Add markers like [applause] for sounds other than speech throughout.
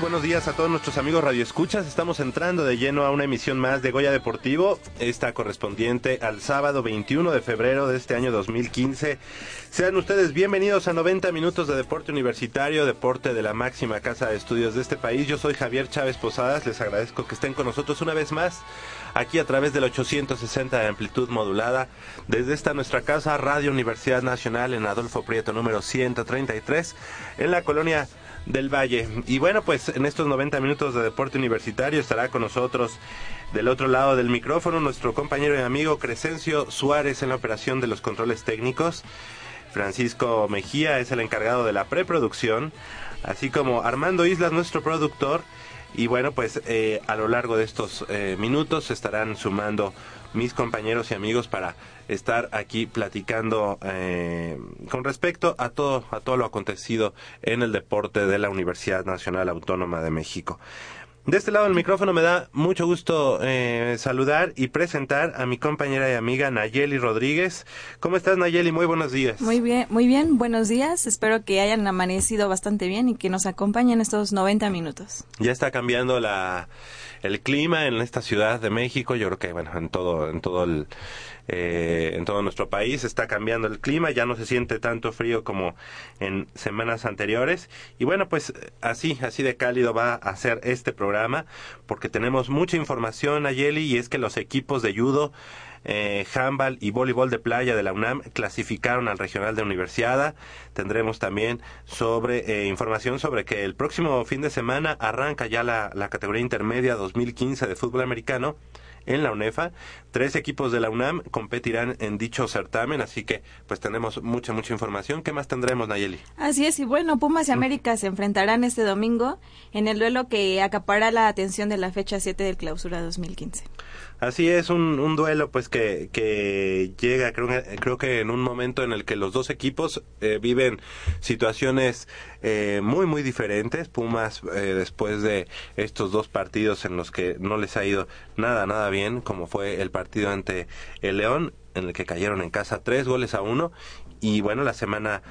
Buenos días a todos nuestros amigos radioescuchas. Estamos entrando de lleno a una emisión más de Goya Deportivo, esta correspondiente al sábado 21 de febrero de este año 2015. Sean ustedes bienvenidos a 90 minutos de deporte universitario, deporte de la máxima casa de estudios de este país. Yo soy Javier Chávez Posadas, les agradezco que estén con nosotros una vez más aquí a través del 860 de amplitud modulada desde esta nuestra casa Radio Universidad Nacional en Adolfo Prieto número 133 en la colonia del Valle. Y bueno, pues en estos 90 minutos de deporte universitario estará con nosotros del otro lado del micrófono nuestro compañero y amigo Crescencio Suárez en la operación de los controles técnicos. Francisco Mejía es el encargado de la preproducción, así como Armando Islas, nuestro productor. Y bueno, pues eh, a lo largo de estos eh, minutos estarán sumando mis compañeros y amigos para estar aquí platicando eh, con respecto a todo, a todo lo acontecido en el deporte de la Universidad Nacional Autónoma de México. De este lado del micrófono me da mucho gusto eh, saludar y presentar a mi compañera y amiga Nayeli Rodríguez. ¿Cómo estás Nayeli? Muy buenos días. Muy bien, muy bien, buenos días. Espero que hayan amanecido bastante bien y que nos acompañen estos 90 minutos. Ya está cambiando la, el clima en esta ciudad de México. Yo creo que, bueno, en todo, en todo el, eh, en todo nuestro país. Está cambiando el clima, ya no se siente tanto frío como en semanas anteriores. Y bueno, pues así, así de cálido va a ser este programa, porque tenemos mucha información, Ayeli, y es que los equipos de judo eh, handball y voleibol de playa de la UNAM clasificaron al regional de Universidad. Tendremos también sobre eh, información sobre que el próximo fin de semana arranca ya la, la categoría intermedia 2015 de fútbol americano en la UNEFA. Tres equipos de la UNAM competirán en dicho certamen, así que pues tenemos mucha, mucha información. ¿Qué más tendremos, Nayeli? Así es, y bueno, Pumas y América se enfrentarán este domingo en el duelo que acapará la atención de la fecha 7 del clausura 2015. Así es, un, un duelo pues que, que llega creo, creo que en un momento en el que los dos equipos eh, viven situaciones eh, muy muy diferentes. Pumas eh, después de estos dos partidos en los que no les ha ido nada nada bien, como fue el partido ante el León, en el que cayeron en casa tres goles a uno y bueno, la semana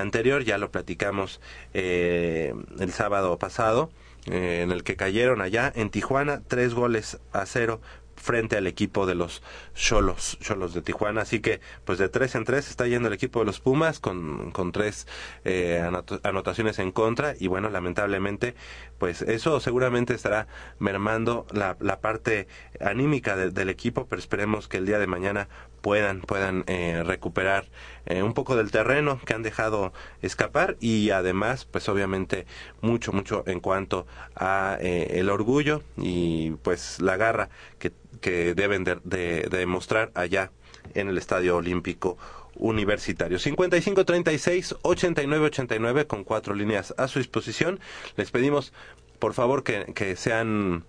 anterior ya lo platicamos el sábado pasado, en el que cayeron allá en Tijuana tres goles a cero frente al equipo de los Cholos, Cholos de Tijuana. Así que, pues de tres en tres está yendo el equipo de los Pumas con, con tres eh, anotaciones en contra. Y bueno, lamentablemente, pues eso seguramente estará mermando la, la parte anímica del equipo, pero esperemos que el día de mañana puedan, puedan eh, recuperar eh, un poco del terreno que han dejado escapar y además, pues obviamente mucho, mucho en cuanto a eh, el orgullo y pues la garra que, que deben de, de, demostrar allá en el Estadio Olímpico Universitario. 55-36-89-89 con cuatro líneas a su disposición. Les pedimos, por favor, que, que sean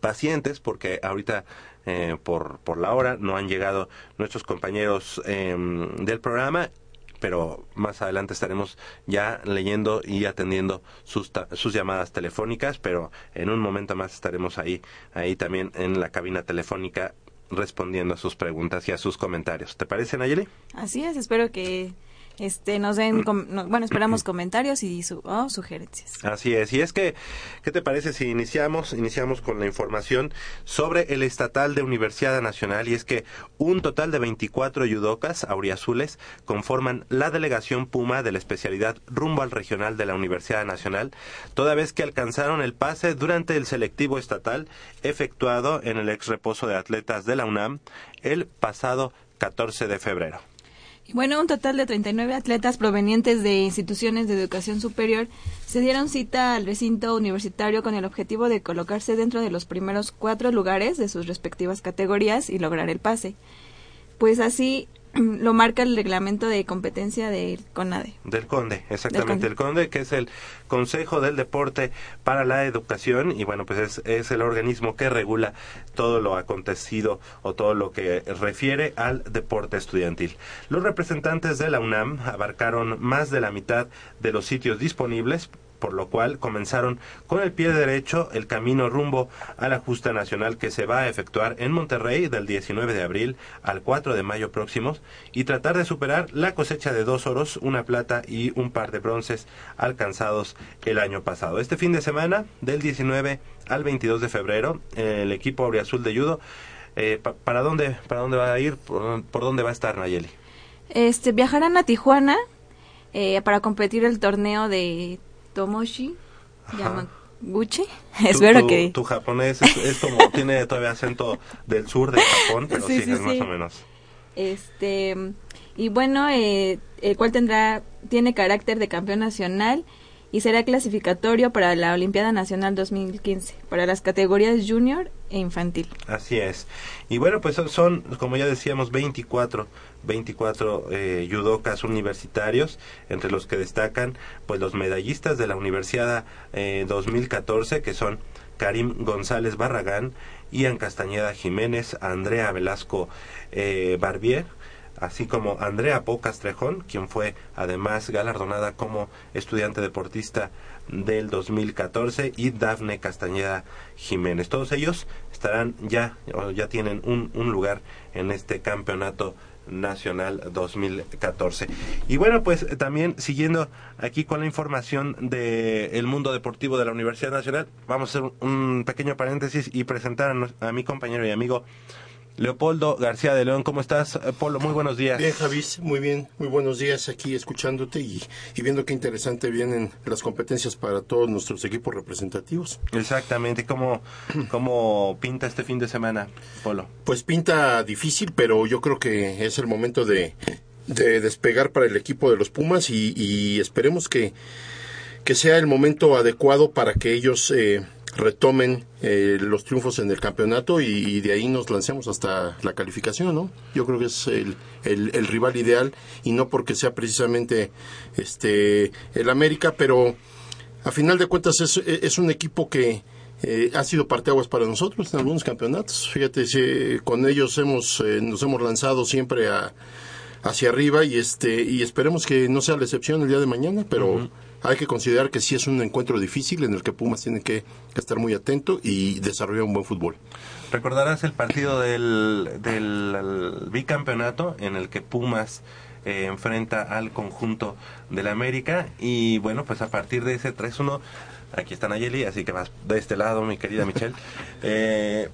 pacientes porque ahorita eh, por, por la hora. No han llegado nuestros compañeros em, del programa pero más adelante estaremos ya leyendo y atendiendo sus, sus llamadas telefónicas, pero en un momento más estaremos ahí, ahí también en la cabina telefónica respondiendo a sus preguntas y a sus comentarios. ¿Te parece, Nayeli? Así es, espero que este nos den bueno esperamos comentarios y su, oh, sugerencias. Así es. Y es que qué te parece si iniciamos iniciamos con la información sobre el estatal de Universidad Nacional y es que un total de 24 yudocas auriazules conforman la delegación Puma de la especialidad rumbo al regional de la Universidad Nacional toda vez que alcanzaron el pase durante el selectivo estatal efectuado en el ex reposo de atletas de la UNAM el pasado 14 de febrero bueno, un total de 39 atletas provenientes de instituciones de educación superior se dieron cita al recinto universitario con el objetivo de colocarse dentro de los primeros cuatro lugares de sus respectivas categorías y lograr el pase. Pues así [clears throat] lo marca el reglamento de competencia del CONADE. Del CONDE, exactamente. El CONDE, que es el Consejo del Deporte para la Educación, y bueno, pues es, es el organismo que regula todo lo acontecido o todo lo que refiere al deporte estudiantil. Los representantes de la UNAM abarcaron más de la mitad de los sitios disponibles por lo cual comenzaron con el pie derecho el camino rumbo a la justa nacional que se va a efectuar en Monterrey del 19 de abril al 4 de mayo próximos y tratar de superar la cosecha de dos oros, una plata y un par de bronces alcanzados el año pasado. Este fin de semana, del 19 al 22 de febrero, el equipo Auriazul de Judo, eh, ¿para, dónde, ¿para dónde va a ir? ¿Por, dónde va a estar Nayeli? Este, viajarán a Tijuana eh, para competir el torneo de Tomoshi Yamaguchi. Espero que. Tu japonés es, como, [laughs] tiene todavía acento del sur de Japón, pero sí, es más o menos. Este. Y bueno, eh, el cual tendrá, tiene carácter de campeón nacional y será clasificatorio para la Olimpiada Nacional 2015, para las categorías junior e infantil. Así es. Y bueno, pues son, como ya decíamos, 24 24 eh, judocas universitarios, entre los que destacan pues los medallistas de la Universidad eh, 2014, que son Karim González Barragán, Ian Castañeda Jiménez, Andrea Velasco eh, Barbier, así como Andrea Pocastrejón, quien fue además galardonada como estudiante deportista del 2014, y Dafne Castañeda Jiménez. Todos ellos estarán ya, o ya tienen un, un lugar en este campeonato Nacional 2014. Y bueno, pues también siguiendo aquí con la información del mundo deportivo de la Universidad Nacional, vamos a hacer un pequeño paréntesis y presentar a, a mi compañero y amigo Leopoldo García de León, ¿cómo estás? Eh, Polo, muy buenos días. Bien, Javis, muy bien, muy buenos días aquí escuchándote y, viendo qué interesante vienen las competencias para todos nuestros equipos representativos. Exactamente, ¿cómo, [clears throat] cómo pinta este fin de semana, Polo? Pues pinta difícil, pero yo creo que es el momento de, despegar para el equipo de los Pumas y, esperemos que, que sea el momento adecuado para que ellos... Eh, retomen eh, los triunfos en el campeonato y, de ahí nos lancemos hasta la calificación, ¿no? Yo creo que es el, el, rival ideal y no porque sea precisamente este el América, pero a final de cuentas es, es un equipo que eh, ha sido parteaguas para nosotros en algunos campeonatos. Fíjate, si, con ellos hemos eh, nos hemos lanzado siempre a, hacia arriba y este y esperemos que no sea la excepción el día de mañana, pero hay que considerar que sí es un encuentro difícil en el que Pumas tiene que, estar muy atento y desarrollar un buen fútbol. Recordarás el partido del, del bicampeonato en el que Pumas eh, enfrenta al conjunto del América y bueno, pues a partir de ese 3-1, aquí está Nayeli, así que vas de este lado, mi querida Michelle. [laughs]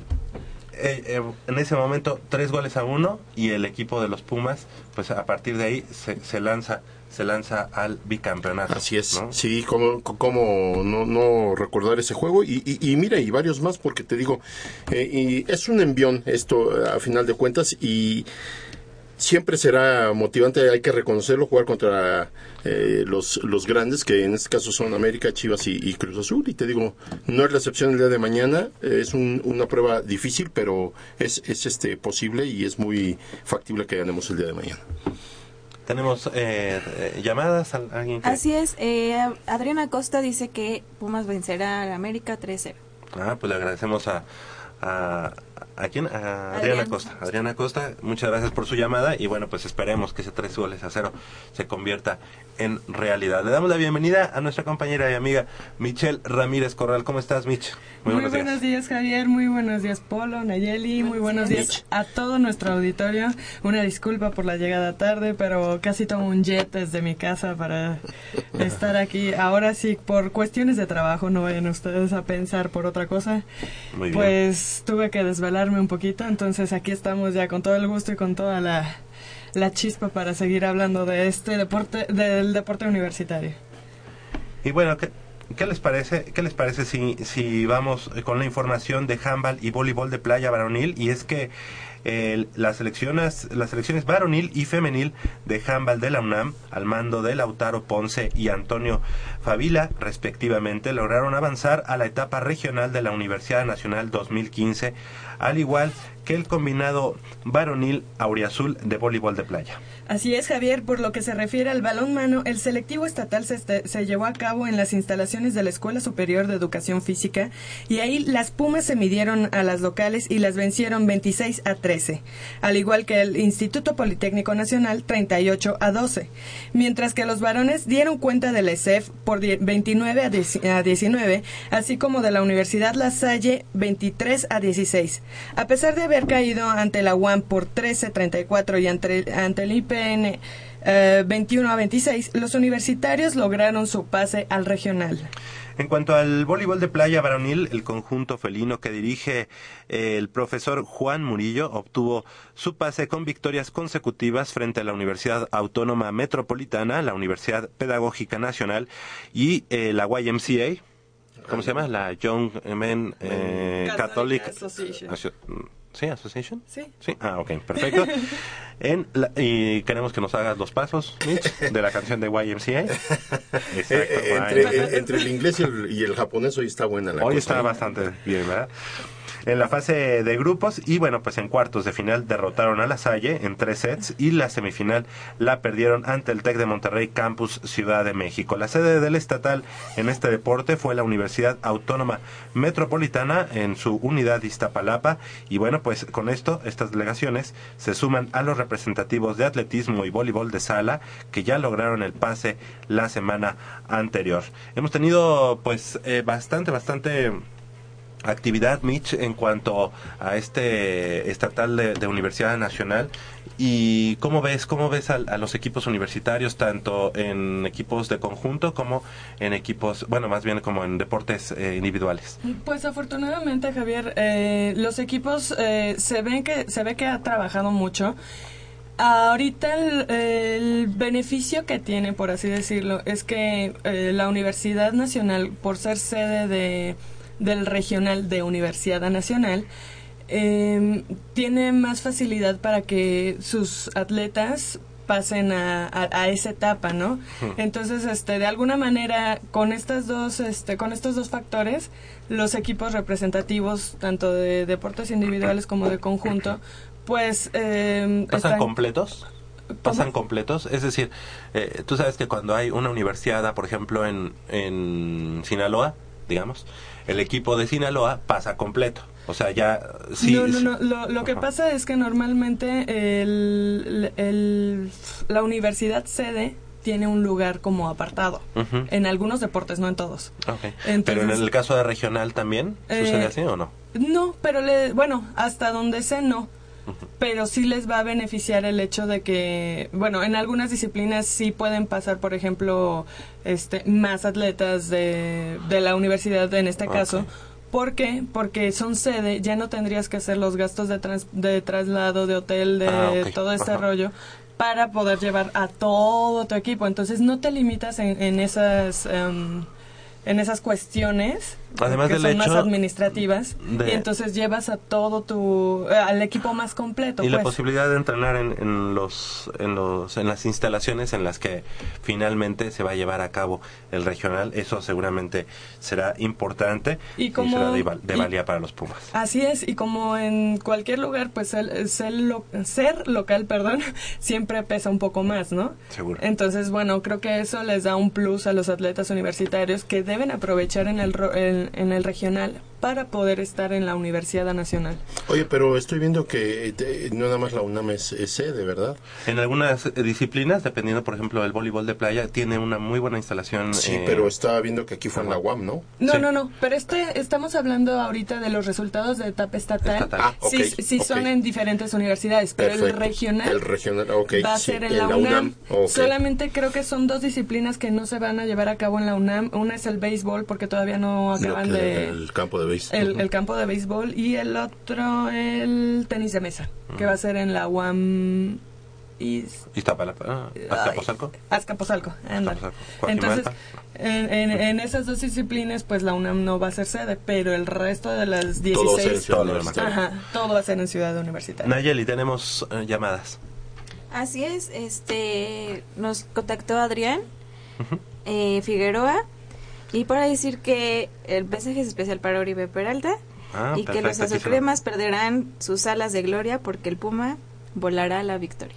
Eh, eh, en ese momento tres goles a uno y el equipo de los Pumas, pues a partir de ahí se, se lanza se lanza al bicampeonato. Así es. Sí, como, como no, no, recordar ese juego. Y, y, mira, y varios más, porque te digo, eh, y es un envión esto a final de cuentas y siempre será motivante, hay que reconocerlo, jugar contra eh, los, los grandes, que en este caso son América, Chivas y, Cruz Azul. Y te digo, no es la excepción el día de mañana, es una prueba difícil, pero es, es este posible y es muy factible que ganemos el día de mañana. Tenemos eh, eh, llamadas. ¿Alguien Así es. Eh, Adriana Costa dice que Pumas vencerá a América 3-0. Ah, pues le agradecemos a, a, ¿a quién? A Adriana Costa. Adriana Costa, muchas gracias por su llamada y bueno, pues esperemos que ese tres goles a cero se convierta en realidad. Le damos la bienvenida a nuestra compañera y amiga Michelle Ramírez Corral. ¿Cómo estás, Mich? Muy, buenos, días. Javier. Muy buenos días, Polo, Nayeli. muy buenos días a todo nuestro auditorio. Una disculpa por la llegada tarde, pero casi tomo un jet desde mi casa para estar aquí. Ahora sí, por cuestiones de trabajo, no vayan ustedes a pensar por otra cosa. Muy bien. Pues tuve que un poquito, entonces aquí estamos ya con todo el gusto y con toda la chispa para seguir hablando de este deporte, del deporte universitario. Y bueno, ¿qué, qué les parece, qué les parece si, si vamos con la información de handball y voleibol de playa varonil? Y es que las selecciones las selecciones varonil y femenil de handball de la UNAM al mando de Lautaro Ponce y Antonio Favila respectivamente lograron avanzar a la etapa regional de la Universidad Nacional 2015 al igual que el combinado varonil auriazul de voleibol de playa. Así es, Javier. Por lo que se refiere al balón mano, el selectivo estatal se, se, llevó a cabo en las instalaciones de la Escuela Superior de Educación Física y ahí las Pumas se midieron a las locales y las vencieron 26 a 13, al igual que el Instituto Politécnico Nacional 38 a 12, mientras que los varones dieron cuenta del ESEF por 29 a 19, así como de la Universidad La Salle 23 a 16. A pesar de haber caído ante la UAM por 13 a 34 y ante, ante el IP en 21 eh, a 26, los universitarios lograron su pase al regional. En cuanto al voleibol de playa varonil, el conjunto felino que dirige eh, el profesor Juan Murillo obtuvo su pase con victorias consecutivas frente a la Universidad Autónoma Metropolitana, la Universidad Pedagógica Nacional y eh, la YMCA. ¿Cómo se llama? La Young Men Catholic, Association. ¿Sí? ¿Association? Sí. Sí, ah, ok, perfecto. [laughs] en y queremos que nos hagas los pasos, Mitch, de la canción de YMCA. Exacto, eh, entre, entre, el inglés y el, y el, japonés hoy está buena la Hoy está ¿eh? bastante bien, ¿verdad? En la fase de grupos y bueno, pues en cuartos de final derrotaron a la Salle en tres sets y la semifinal la perdieron ante el TEC de Monterrey Campus Ciudad de México. La sede del estatal en este deporte fue la Universidad Autónoma Metropolitana en su unidad Iztapalapa y bueno, pues con esto estas delegaciones se suman a los representativos de atletismo y voleibol de sala que ya lograron el pase la semana anterior. Hemos tenido pues eh, bastante, bastante actividad, Mitch, en cuanto a este estatal de, Universidad Nacional. ¿Y cómo ves, cómo ves a, los equipos universitarios, tanto en equipos de conjunto como en equipos, bueno, más bien como en deportes eh, individuales? Pues afortunadamente, Javier, eh, los equipos eh, se ven que se ve que ha trabajado mucho. Ahorita el, beneficio que tiene, por así decirlo, es que la Universidad Nacional, por ser sede de del regional de Universidad Nacional, eh, tiene más facilidad para que sus atletas pasen a, a, a esa etapa, ¿no? Entonces, este, de alguna manera, con estas dos, este, con estos dos factores, los equipos representativos, tanto de deportes individuales como de conjunto, pues eh, ¿Pasan están- completos? ¿Pasan completos? Es decir, eh, tú sabes que cuando hay una universidad, por ejemplo, en, en Sinaloa, digamos, el equipo de Sinaloa pasa completo. O sea, ya... Sí, no, no, no. Lo, lo que Ajá. pasa es que normalmente el, el- la universidad sede tiene un lugar como apartado. En algunos deportes, no en todos. Ok. Entonces- Pero en el caso de regional también, ¿sucede Eh, así o no? No, pero le, bueno, hasta donde sé no. Pero sí les va a beneficiar el hecho de que, bueno, en algunas disciplinas sí pueden pasar, por ejemplo, este, más atletas de, de la universidad en este caso. ¿Por qué? Porque son sede, ya no tendrías que hacer los gastos de, trans- de traslado, de hotel, de Ah, todo este rollo para poder llevar a todo tu equipo. Entonces no te limitas en, en esas em, en esas cuestiones Además que del son más hecho administrativas de- y entonces llevas a todo tu eh, al equipo más completo Y la pues. posibilidad de entrenar en, en los en los en las instalaciones en las que finalmente se va a llevar a cabo el regional eso seguramente será importante Y como- será de, val- de y- valía para los Pumas Así es, y como en cualquier lugar, pues el, ser, lo- ser local, [laughs] perdón, siempre pesa un poco más, ¿no? Seguro. Entonces, bueno, creo que eso les da un plus a los atletas universitarios que deben aprovechar en el, ro- en, el regional para poder estar en la Universidad Nacional. Oye, pero estoy viendo que eh, no nada más la UNAM es, es sede, ¿verdad? en algunas eh, disciplinas dependiendo por ejemplo del voleibol de playa tiene una muy buena instalación Sí, eh, pero estaba viendo que aquí fue en la UAM, ¿no? No, Sí. no, no, pero este estamos hablando ahorita de los resultados de etapa estatal. Estatal. Ah, ok, sí, sí ok. son en diferentes universidades, pero el Perfecto. regional El regional, ok. va a sí, ser en la, UNAM. Solamente creo que son dos disciplinas que no se van a llevar a cabo en la UNAM. Una es el béisbol, porque todavía no acaban que- de... El campo de béis. El, el campo de béisbol y el otro el tenis de mesa, que va a ser en la UAM Is- Iztapalapa, Azcapotzalco. Entonces, en, en, en esas dos disciplinas, pues la UNAM no va a ser sede, pero el resto de las Todo va a ser en 16... Ciudad todo demás. Universitaria. Ajá, todo va a ser en Ciudad Universitaria. Nayeli tenemos eh, llamadas Así es, este nos contactó Adrián eh, Figueroa y para decir que el mensaje es especial para Oribe Peralta Ah, y que los azucremas perderán sus alas de gloria porque el Puma volará a la victoria.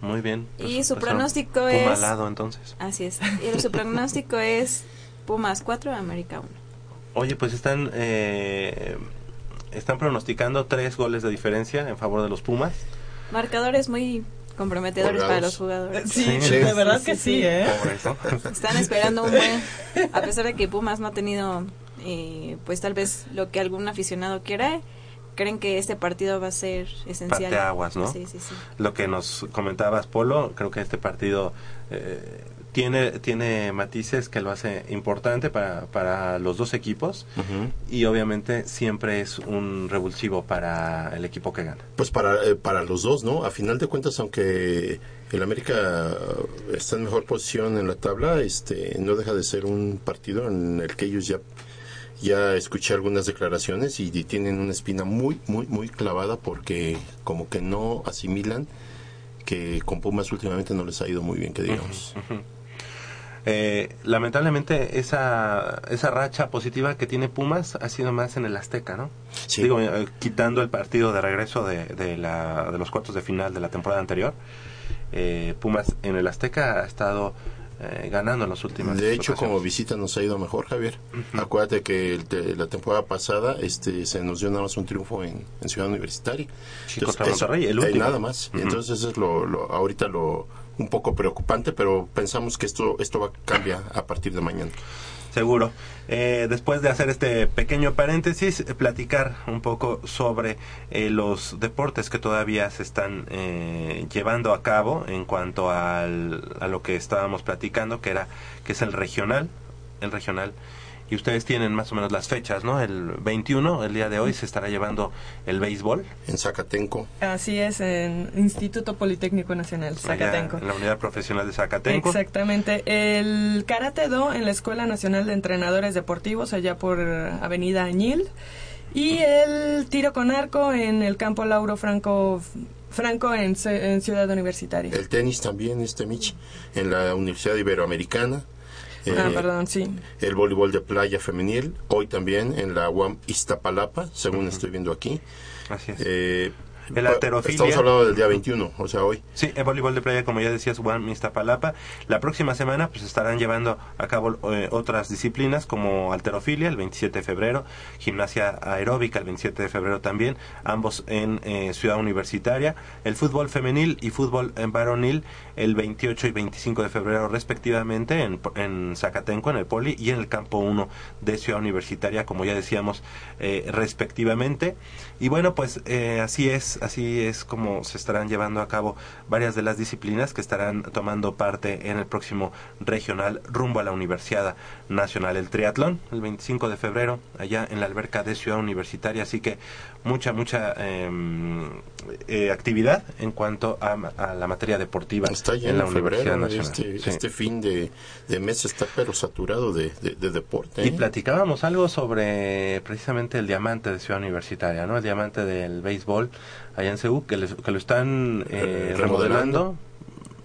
muy bien Y su pues, pronóstico Puma es- alado, entonces Así es. Y su pronóstico es Pumas 4, América 1. Oye, pues están eh, están pronosticando tres goles de diferencia en favor de los Pumas. Marcadores muy comprometedores para los jugadores. Sí, Sí. de verdad que sí, ¿eh? Están esperando un buen, a pesar de que Pumas no ha tenido, eh, pues tal vez lo que algún aficionado quiera, creen que este partido va a ser esencial. Parteaguas, ¿no? Sí, sí, sí. Lo que nos comentabas, Polo, creo que este partido eh, tiene tiene matices que lo hace importante para, para los dos equipos y obviamente siempre es un revulsivo para el equipo que gana. Pues para, eh, para los dos, ¿no? A final de cuentas, aunque el América está en mejor posición en la tabla, este no deja de ser un partido en el que ellos ya ya escuché algunas declaraciones y tienen una espina muy muy muy clavada porque como que no asimilan que con Pumas últimamente no les ha ido muy bien, que digamos. Eh, lamentablemente esa, esa racha positiva que tiene Pumas ha sido más en el Azteca, ¿no? Sí. Digo, eh, quitando el partido de regreso de, de, la, de los cuartos de final de la temporada anterior, eh, Pumas en el Azteca ha estado eh, ganando en las últimas De hecho, ocasiones. como visita nos ha ido mejor, Javier. Acuérdate que el te- la temporada pasada este se nos dio nada más un triunfo en, en Ciudad Universitaria. Contra Monterrey, el eh, último. nada más. Entonces eso es lo, lo- ahorita lo un poco preocupante, pero pensamos que esto esto va a cambiar a partir de mañana. Seguro. Eh, después de hacer este pequeño paréntesis, eh, platicar un poco sobre eh, los deportes que todavía se están eh, llevando a cabo en cuanto al, a lo que estábamos platicando, que era que es el regional, el regional. Y ustedes tienen más o menos las fechas, ¿no? El 21, el día de hoy, se estará llevando el béisbol. En Zacatenco, Así es, en Instituto Politécnico Nacional, allá Zacatenco. En la unidad profesional de Zacatenco. Exactamente. El Karate Do en la Escuela Nacional de Entrenadores Deportivos, allá por Avenida Añil. Y el tiro con arco en el campo Lauro Franco Franco en, en Ciudad Universitaria. El tenis también, este Mitch, en la Universidad Iberoamericana. Ah, Eh, perdón, sí. el voleibol de playa femenil, hoy también en la UAM Iztapalapa, según estoy viendo aquí. Así es. Eh, El alterofilia. Estamos hablando del día 21, o sea, hoy. Sí, el voleibol de playa, como ya decías, Juan Iztapalapa. La próxima semana pues estarán llevando a cabo eh, otras disciplinas como alterofilia el 27 de febrero, gimnasia aeróbica el 27 de febrero también, ambos en eh, Ciudad Universitaria, el fútbol femenil y fútbol en varonil el 28 y 25 de febrero respectivamente en, en Zacatenco, en el Poli y en el Campo 1 de Ciudad Universitaria, como ya decíamos, eh, respectivamente. Y bueno, pues eh, así es, así es como se estarán llevando a cabo varias de las disciplinas que estarán tomando parte en el próximo regional rumbo a la Universidad Nacional. El triatlón, el 25 de febrero, allá en la alberca de Ciudad Universitaria, así que mucha, mucha eh, eh, actividad en cuanto a, a, la materia deportiva está en la Universidad febrero, Nacional. Este, sí. este fin de, de, mes está pero saturado de, de, de deporte. ¿eh? Y platicábamos algo sobre precisamente el diamante de Ciudad Universitaria, ¿no? El diamante del béisbol allá en Ceú, que, les, que lo están eh, remodelando.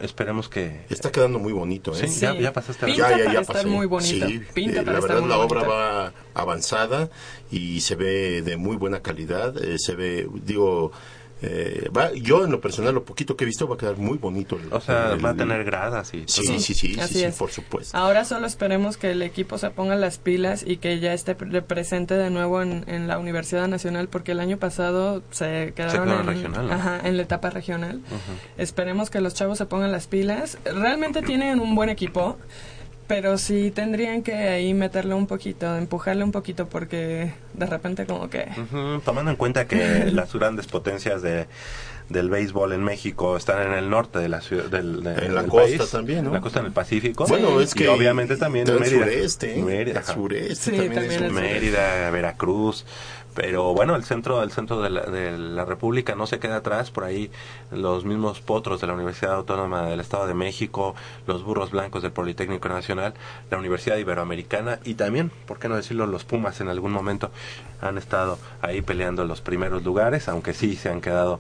Esperemos que... Está quedando muy bonito, ¿eh? Sí, ya, ya pasaste. Pinta ya, ya, para ya estar pasé. muy bonito. Sí, Pinta eh, para la estar verdad muy la obra va avanzada y se ve de muy buena calidad. eh, se ve, digo, eh, va, yo en lo personal, lo poquito que he visto, va a quedar muy bonito. El, O sea, el- va a tener gradas y Sí, todo. sí, sí, sí, así sí, es. por supuesto. Ahora solo esperemos que el equipo se ponga las pilas y que ya esté pre- presente de nuevo en, en la Universidad Nacional, porque el año pasado se quedaron quedó en en, regional, ¿no? ajá, en la etapa regional. Ujú. Esperemos que los chavos se pongan las pilas. Realmente tienen un buen equipo, pero sí tendrían que ahí meterle un poquito, empujarle un poquito, porque de repente como que... Tomando en cuenta que [laughs] las grandes potencias de del béisbol en México están en el norte de la ciudad del, de- En la del costa país, también, ¿no? en la costa del Pacífico. Bueno, es y que obviamente también en el Mérida. sureste, ¿eh? Mérida, el sureste Sí, también, también es el. Mérida, Veracruz, pero bueno, el centro, el centro de la, de la República no se queda atrás, por ahí los mismos potros de la Universidad Autónoma del Estado de México, los burros blancos del Politécnico Nacional, la Universidad Iberoamericana y también, por qué no decirlo, los Pumas en algún momento han estado ahí peleando los primeros lugares, aunque sí se han quedado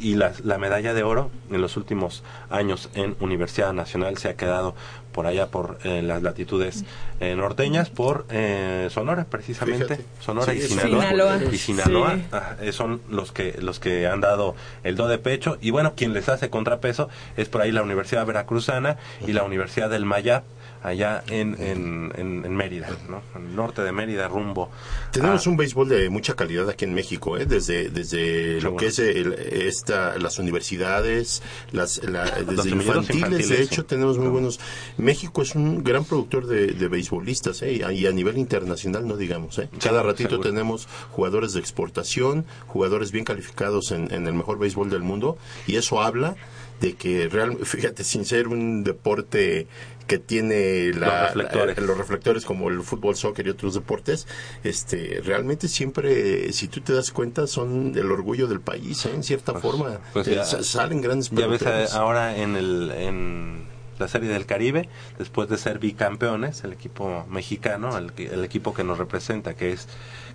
y la, la medalla de oro en los últimos años en Universidad Nacional se ha quedado por allá por eh, las latitudes eh, norteñas por eh, Sonora precisamente Fíjate. Sonora Sí, y Sinaloa, Sinaloa. y Sinaloa Sí. ah, eh, son los que los que han dado el do de pecho y bueno quien les hace contrapeso es por ahí la Universidad Veracruzana y la Universidad del Mayab allá en, en, en, en Mérida ¿no? el norte de Mérida rumbo Tenemos a- un béisbol de mucha calidad aquí en México, ¿eh? desde desde lo bueno. que es el- esta, las universidades, las, la- desde infantiles, infantiles, de sí. hecho tenemos muy buenos. México es un gran productor de, de beisbolistas, ¿eh? y a- y a nivel internacional no digamos. ¿eh? Cada ratito seguro. tenemos jugadores de exportación, jugadores bien calificados en, en el mejor béisbol del mundo, y eso habla de que real, [laughs] fíjate, sin ser un deporte que tiene la- Los reflectores. la- los reflectores como el fútbol, soccer y otros deportes, este, realmente siempre, si tú te das cuenta, son el orgullo del país, ¿eh? en cierta Pues- forma. pues Eh, ya- sa- salen grandes Ya ves eh, ahora en el en la Serie del Caribe, después de ser bicampeones, el equipo mexicano, el, equipo que nos representa, que es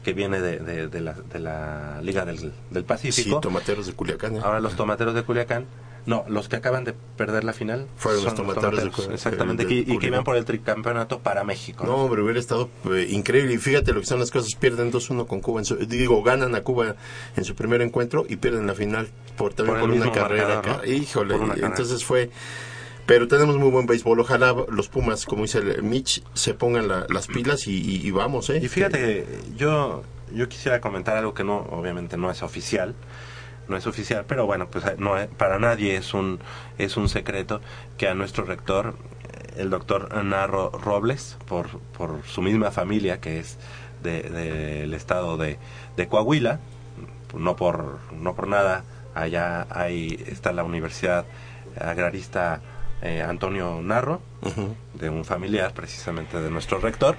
que viene de, de, de la, de la Liga del, del Sí, Pacífico, tomateros de Culiacán. ¿eh? ahora los tomateros de Culiacán, no, los que acaban de perder la final Fueron los tomateros de exactamente, de y, y que iban por el tricampeonato para México. No, hombre, hubiera estado eh, increíble. Y fíjate lo que son las cosas. Pierden 2-1 con Cuba. En su- digo, ganan a Cuba en su primer encuentro y pierden la final por, también Por una carrera. marcador. Híjole, una entonces fue... Pero tenemos muy buen béisbol. Ojalá los Pumas, como dice el Mitch, se pongan la- las pilas y, y- y vamos, ¿eh? Y fíjate que yo, yo quisiera comentar algo que no, obviamente no es oficial, no es oficial, pero bueno, pues no para nadie es un, es un secreto que a nuestro rector, el doctor Narro Robles, por, por su misma familia que es del de, estado de, de Coahuila, no por, no por nada, allá hay, está la Universidad Agrarista eh, Antonio Narro, de un familiar precisamente de nuestro rector.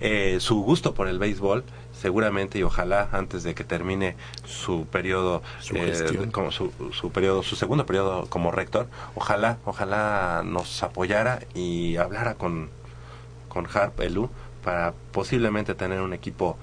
Eh, su gusto por el béisbol seguramente y ojalá antes de que termine su periodo Su eh, como su, su periodo su segundo periodo como rector ojalá ojalá nos apoyara y hablara con con Harp Elu para posiblemente tener un equipo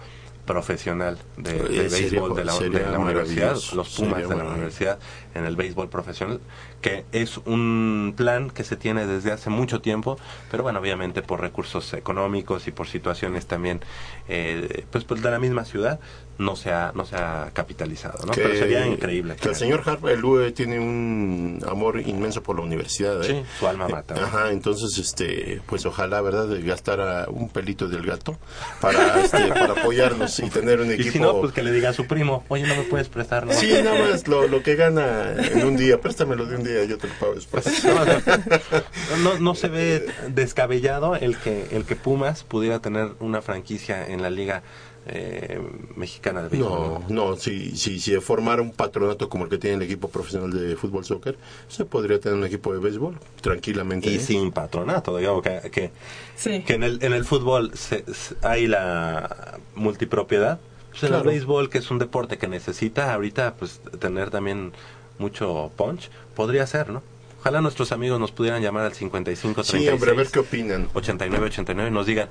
profesional de, de sería- béisbol de la, de la universidad, los Pumas de la universidad en el béisbol profesional, que es un plan que se tiene desde hace mucho tiempo, pero bueno, obviamente por recursos económicos y por situaciones también, eh, pues, pues de la misma ciudad, no se ha, no se ha capitalizado, ¿no? Que- pero sería increíble. Que el señor Harper, el tiene un amor inmenso por la universidad. ¿eh? Sí, su alma. Eh, Ajá, entonces, este, pues ojalá, ¿verdad?, de gastar un pelito del gato para, este, para apoyarnos y tener un [laughs] Y equipo. si no, pues que le diga a su primo, oye, no me puedes prestar, ¿no? Sí, nada más lo, lo que gana en un día, préstamelo de un día, yo te lo pago después. [laughs] No, no, no, no se ve descabellado el que el que Pumas pudiera tener una franquicia en la liga eh, mexicana de béisbol. No, no, si, si, si formara un patronato como el que tiene el equipo profesional de fútbol soccer, se podría tener un equipo de béisbol tranquilamente. y ¿eh? sin patronato, digamos que, que, Sí. que en el en el fútbol se- se- hay la multipropiedad. Pues en el Claro. béisbol, que es un deporte que necesita ahorita pues tener también mucho punch, podría ser, ¿no? Ojalá nuestros amigos nos pudieran llamar al 55 Sí, hombre, a ver qué opinan. 89 89 nos digan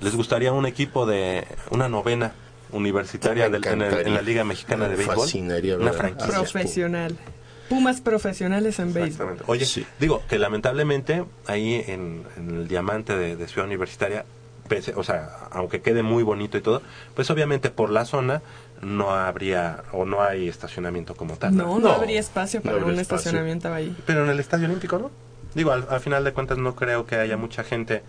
les gustaría un equipo de una novena universitaria del- en, el- encantaría. en la liga mexicana de béisbol fascinaría una franquicia Profesional. Pumas profesionales en béisbol. Exactamente. oye Sí. digo que lamentablemente ahí en, en el diamante de, de Ciudad Universitaria pese- o sea aunque quede muy bonito y todo pues obviamente por la zona no habría o no hay estacionamiento como tal No, no, No, habría espacio no para habría un espacio. estacionamiento ahí. pero en el Estadio Olímpico no digo al, al final de cuentas no creo que haya mucha gente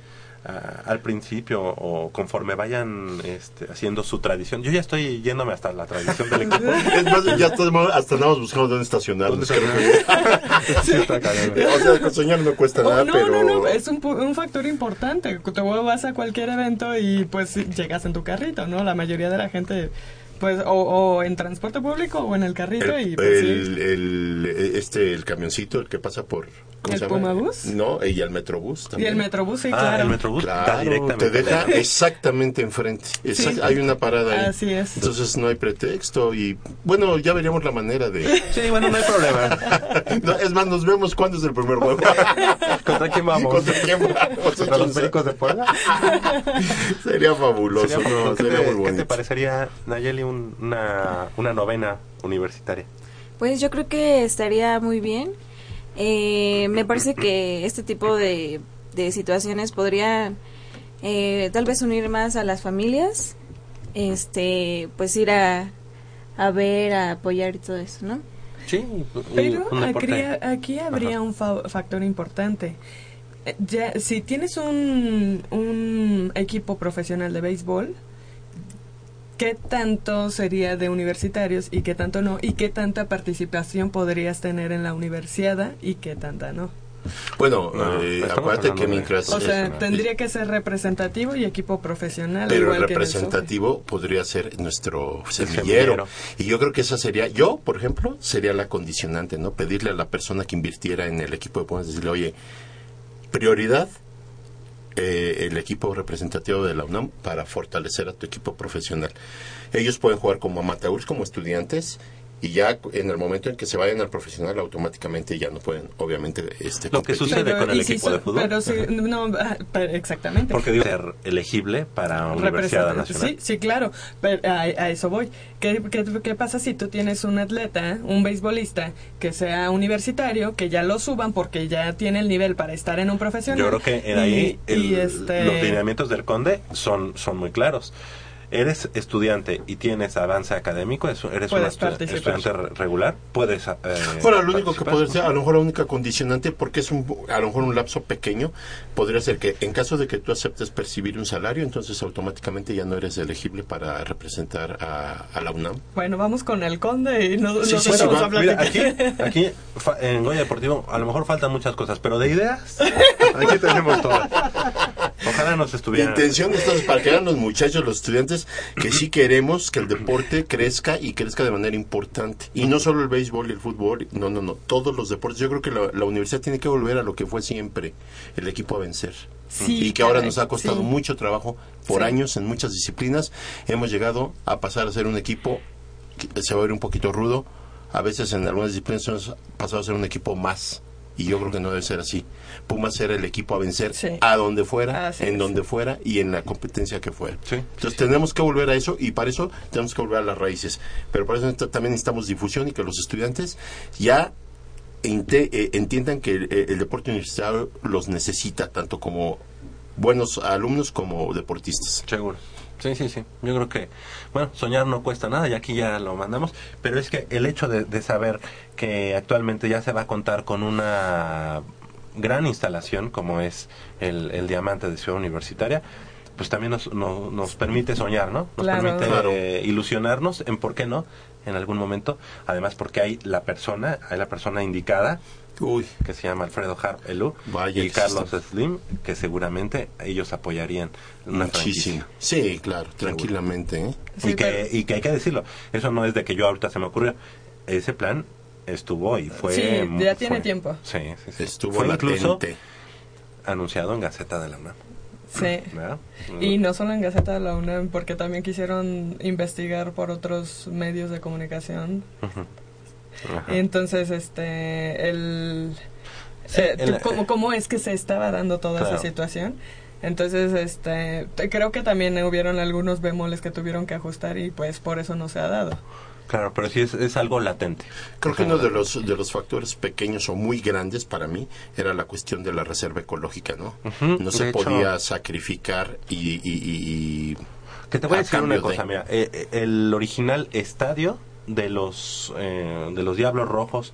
al principio o conforme vayan este, haciendo su tradición. Yo ya estoy yéndome hasta la tradición del equipo. [laughs] Es más, ya estamos, hasta andamos buscando dónde estacionarnos. ¿Dónde creo [laughs] Sí, está cañón. que- o sea, con soñar no cuesta Oh, nada, no, pero... no, no, es un, pu- un factor importante. Te vas a cualquier evento y pues llegas en tu carrito, ¿no? La mayoría de la gente, pues, o, o en transporte público o en el carrito el, y pues el- sí. el- este, el camioncito, el que pasa por... ¿Cómo ¿El se llama? Pumabús? No, y el Metrobús Y también. el Metrobús, sí, Ah, claro. el Metrobús Claro, está directamente. te deja exactamente enfrente. Exact- Sí. Hay una parada ahí. Así es. Entonces no hay pretexto y bueno, ya veríamos la manera de... [laughs] Sí, bueno, no hay problema. [laughs] No, es más, nos vemos cuándo es el primer juego. [laughs] ¿Contra quién vamos? ¿Contra quién vamos? ¿Contra los Pericos de Puebla? Sería fabuloso, Sería- no, ¿qué, sería te, muy qué te bonito. parecería, Nayeli, un- una, una novena universitaria? Pues yo creo que estaría muy bien. Eh, me parece que este tipo de, de situaciones podrían eh, tal vez unir más a las familias, este, pues ir a, a ver, a apoyar y todo eso, ¿no? Sí, Pero aquí, aquí habría Ajá. un fa- factor importante. Eh, Ya, si tienes un, un equipo profesional de béisbol, ¿qué tanto sería de universitarios y qué tanto no? ¿Y qué tanta participación podrías tener en la universidad y qué tanta no? Bueno, No, eh, hablando que mientras... O sea, tendría que ser representativo y equipo profesional. Pero el igual que en el soccer. representativo podría ser nuestro semillero. semillero. Y yo creo que esa sería, yo, por ejemplo, sería la condicionante, ¿no? Pedirle a la persona que invirtiera en el equipo de Pumas, decirle, oye, prioridad eh, el equipo representativo de la UNAM para fortalecer a tu equipo profesional. Ellos pueden jugar como amateurs, como estudiantes, y ya en el momento en que se vayan al profesional, automáticamente ya no pueden, obviamente, este, Lo que sucede con el si equipo de fútbol. Pero sí, no, ah, pero exactamente. Porque digo, ser elegible para Universidad Nacional. Sí, sí, claro, pero a, a eso voy. ¿Qué, qué, qué pasa si tú tienes un atleta, un beisbolista, que sea universitario, que ya lo suban porque ya tiene el nivel para estar en un profesional? Yo creo que en ahí Y- este- los lineamientos del conde son, son muy claros. Eres estudiante y tienes avance académico, es- eres un estudiante re- regular, puedes... eh, Bueno, lo único que podría ser, a lo mejor la única condicionante, porque es un, a lo mejor un lapso pequeño, podría ser que en caso de que tú aceptes percibir un salario, entonces automáticamente ya no eres elegible para representar a, a la UNAM. Bueno, vamos con el conde y nos, Sí, nos sí, sí, vamos va. a Mira, platicar. aquí, aquí fa- en Goya Deportivo a lo mejor faltan muchas cosas, pero de ideas, [laughs] aquí tenemos todo. Ojalá nos La estuviera... intención entonces para que vean los muchachos, los estudiantes, que sí queremos que el deporte crezca y crezca de manera importante. Y no solo el béisbol y el fútbol, no, no, no, todos los deportes. Yo creo que la, la universidad tiene que volver a lo que fue siempre, el equipo a vencer. Sí, y que ahora nos ha costado sí. mucho trabajo por Sí. años en muchas disciplinas. Hemos llegado a pasar a ser un equipo que se va a ver un poquito rudo. A veces en algunas disciplinas hemos pasado a ser un equipo más Y yo creo que no debe ser así. Pumas era el equipo a vencer Sí. a donde fuera, Así en donde fuera y en la competencia que fuera. Sí, Entonces tenemos que volver a eso y para eso tenemos que volver a las raíces. Pero para eso también necesitamos difusión y que los estudiantes ya ente- eh, entiendan que el, el deporte universitario los necesita tanto como buenos alumnos como deportistas. Seguro. Sí, sí, sí. Yo creo que, bueno, soñar no cuesta nada y aquí ya lo mandamos, pero es que el hecho de, de saber que actualmente ya se va a contar con una gran instalación como es el, el Diamante de Ciudad Universitaria, pues también nos, no- nos permite soñar, ¿no? Nos Claro. permite Claro. eh, ilusionarnos en por qué no en algún momento, además porque hay la persona, hay la persona indicada Uy, que se llama Alfredo Harp Elú Vaya y Carlos. Slim, que seguramente ellos apoyarían una muchísimo. franquicia. Sí, claro, tranquilamente. ¿eh? y, que, pero- y que hay que decirlo, eso no es de que yo ahorita se me ocurrió. Ese plan estuvo y fue... Sí, ya tiene fue- tiempo. Sí, sí, sí. Estuvo fue incluso anunciado en Gaceta de la UNAM. Sí. ¿verdad? Y no solo en Gaceta de la UNAM, porque también quisieron investigar por otros medios de comunicación. Ujú. Ajá. Entonces, este, el, Sí, eh, el- ¿cómo, cómo es que se estaba dando toda Claro. esa situación? Entonces, este, te- creo que también hubieron algunos bemoles que tuvieron que ajustar y pues por eso no se ha dado. Claro, pero sí es, es algo latente. Creo que uno de los, de los factores pequeños o muy grandes para mí era la cuestión de la reserva ecológica, ¿no? Ujú, no se de hecho- podía sacrificar y, y- y- y- Que te voy a a decir una cambio de- cosa, mira, eh, eh, el original estadio de los eh, de los Diablos Rojos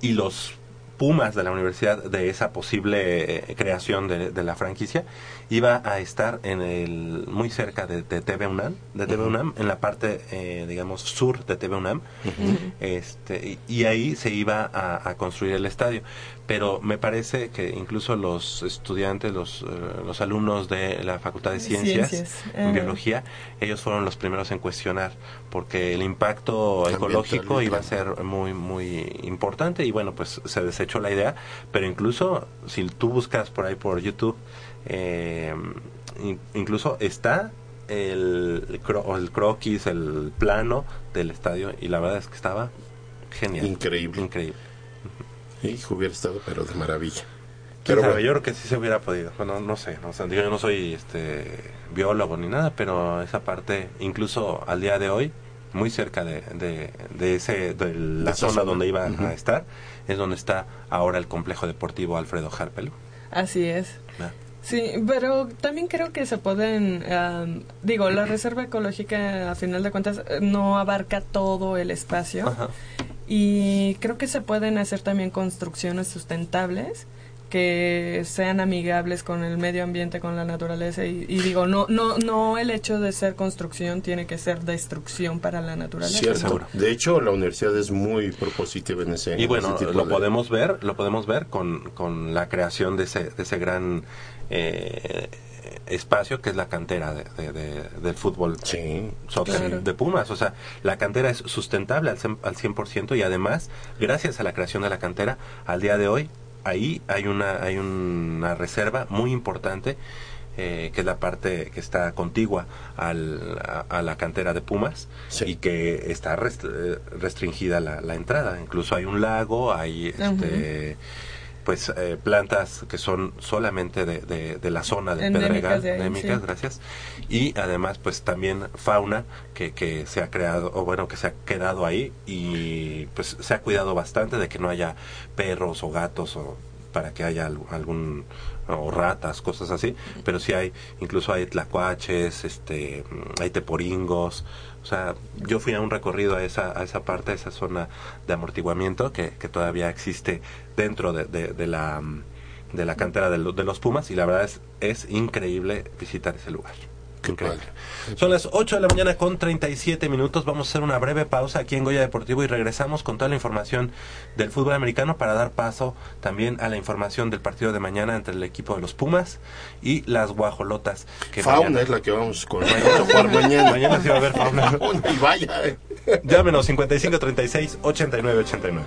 y los Pumas de la universidad de esa posible eh, creación de, de la franquicia iba a estar en el muy cerca de, de TV UNAM, de TV UNAM, en la parte eh, digamos sur de TV UNAM, este y, y ahí se iba a, a construir el estadio. Pero me parece que incluso los estudiantes, los, eh, los alumnos de la Facultad de Ciencias, Ciencias, en ajá. biología, ellos fueron los primeros en cuestionar, porque el impacto ecológico iba a ser muy, muy importante y bueno, pues se desechó la idea, pero incluso si tú buscas por ahí por YouTube, eh, in- incluso está el, cro- el croquis, el plano del estadio y la verdad es que estaba genial. Increíble. Increíble. Hijo, hubiera estado, pero de maravilla. ¿Quién Pero sabe? bueno. Yo creo que sí se hubiera podido. Bueno, no sé. No, digo, yo no soy este, biólogo ni nada, pero esa parte, incluso al día de hoy, muy cerca de, de, de ese, de la zona, zona. donde iba Ujú. a estar, es donde está ahora el complejo deportivo Alfredo Harpelo. Así es. Sí, pero también creo que se pueden, am, digo, la reserva ecológica a final de cuentas eh, no abarca todo el espacio Ajá. y creo que se pueden hacer también construcciones sustentables que sean amigables con el medio ambiente, con la naturaleza y, y digo, no, no, no el hecho de ser construcción tiene que ser destrucción para la naturaleza. Cierto. Seguro. De hecho, la universidad es muy propositiva en ese Y bueno, en ese tipo lo de- podemos ver, lo podemos ver con, con la creación de ese, de ese gran eh, espacio que es la cantera de, de- de- del fútbol Sí. soccer Claro. de Pumas. O sea, la cantera es sustentable al, cien- al 100% y además, gracias a la creación de la cantera, al día de hoy, ahí hay una, hay una reserva muy importante. eh, que es la parte que está contigua al, a, a la cantera de Pumas Sí. y que está rest- eh, restringida la, la entrada. Incluso hay un lago, hay este, pues eh, plantas que son solamente de, de, de la zona de Endémicas Pedregal, de ahí, endémicas, sí. gracias. Y además, pues también fauna que, que se ha creado, o bueno, que se ha quedado ahí y pues se ha cuidado bastante de que no haya perros o gatos o para que haya al- algún o ratas, cosas así, pero sí hay, incluso hay tlacuaches, este, hay teporingos, o sea, yo fui a un recorrido a esa, a esa parte, a esa zona de amortiguamiento que, que todavía existe dentro de, de, la mm, de la cantera de los Pumas y la verdad es, es increíble visitar ese lugar. Qué Increíble. padre. Son las 8 de la mañana con 37 minutos. Vamos a hacer una breve pausa aquí en Goya Deportivo y regresamos con toda la información del fútbol americano para dar paso también a la información del partido de mañana entre el equipo de los Pumas y las guajolotas. Que Fauna mañana- es la que vamos con vamos a jugar mañana. Mañana sí va a haber [laughs] fauna. y vaya. eh. Llámenos 55 36 89 89.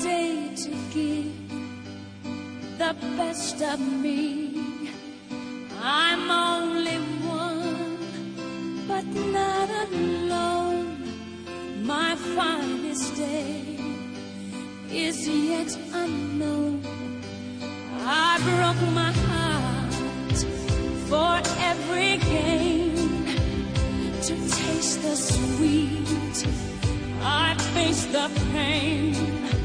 Day to give the best of me. I'm only one, but not alone. My finest day is yet unknown. I broke my heart for every gain to taste the sweet. I faced the pain.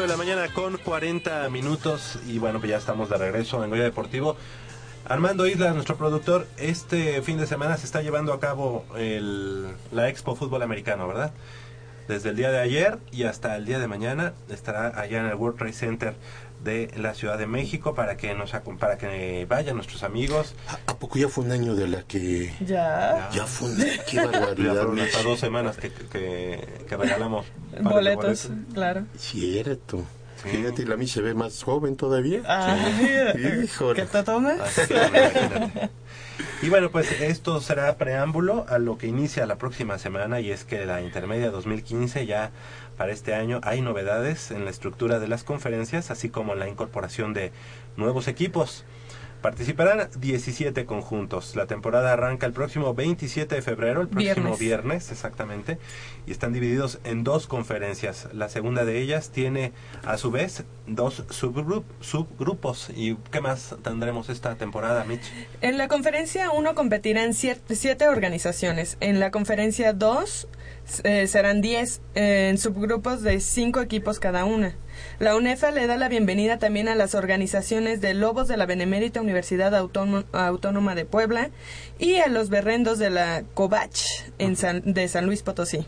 De la mañana con 40 minutos y bueno, pues ya estamos de regreso en Goya Deportivo. Armando Islas, nuestro productor, este fin de semana se está llevando a cabo el, la Expo Fútbol Americano, ¿verdad? Desde el día de ayer y hasta el día de mañana estará allá en el World Trade Center de la Ciudad de México para que nos para que vayan nuestros amigos. ¿A poco ya fue un año de la que... Ya. Ya fue un... Qué Ya barbaridad. fueron hasta dos semanas que, que, que regalamos [laughs] de Boletos, claro. Cierto. Fíjate, la mí se ve más joven todavía. Ay, Híjole. ¿Qué te tomas? Y bueno, pues esto será preámbulo a lo que inicia la próxima semana y es que la intermedia 2015 ya para este año hay novedades en la estructura de las conferencias, así como la incorporación de nuevos equipos. Participarán 17 conjuntos. La temporada arranca el próximo 27 de febrero, el próximo Viernes. viernes, exactamente, y están divididos en dos conferencias. La segunda de ellas tiene a su vez dos subgrup- subgrupos. ¿Y qué más tendremos esta temporada, Mitch? En la conferencia 1 competirán siete organizaciones. En la conferencia 2 eh, serán 10 eh, en subgrupos de 5 equipos cada una. La UNEFA le da la bienvenida también a las organizaciones de Lobos de la Benemérita Universidad Autónoma, de Puebla y a los berrendos de la COVACH en San- de San Luis Potosí.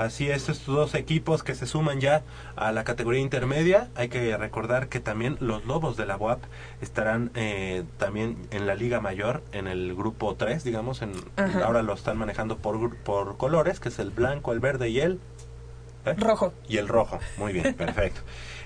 Así es, estos dos equipos que se suman ya a la categoría intermedia. Hay que recordar que también los Lobos de la UAP estarán eh, también en la Liga Mayor, en el grupo 3, digamos. En, Ajá. ahora lo están manejando por, por colores, que es el blanco, el verde y el... ¿eh? Rojo. Y el rojo. Muy bien, [laughs] perfecto.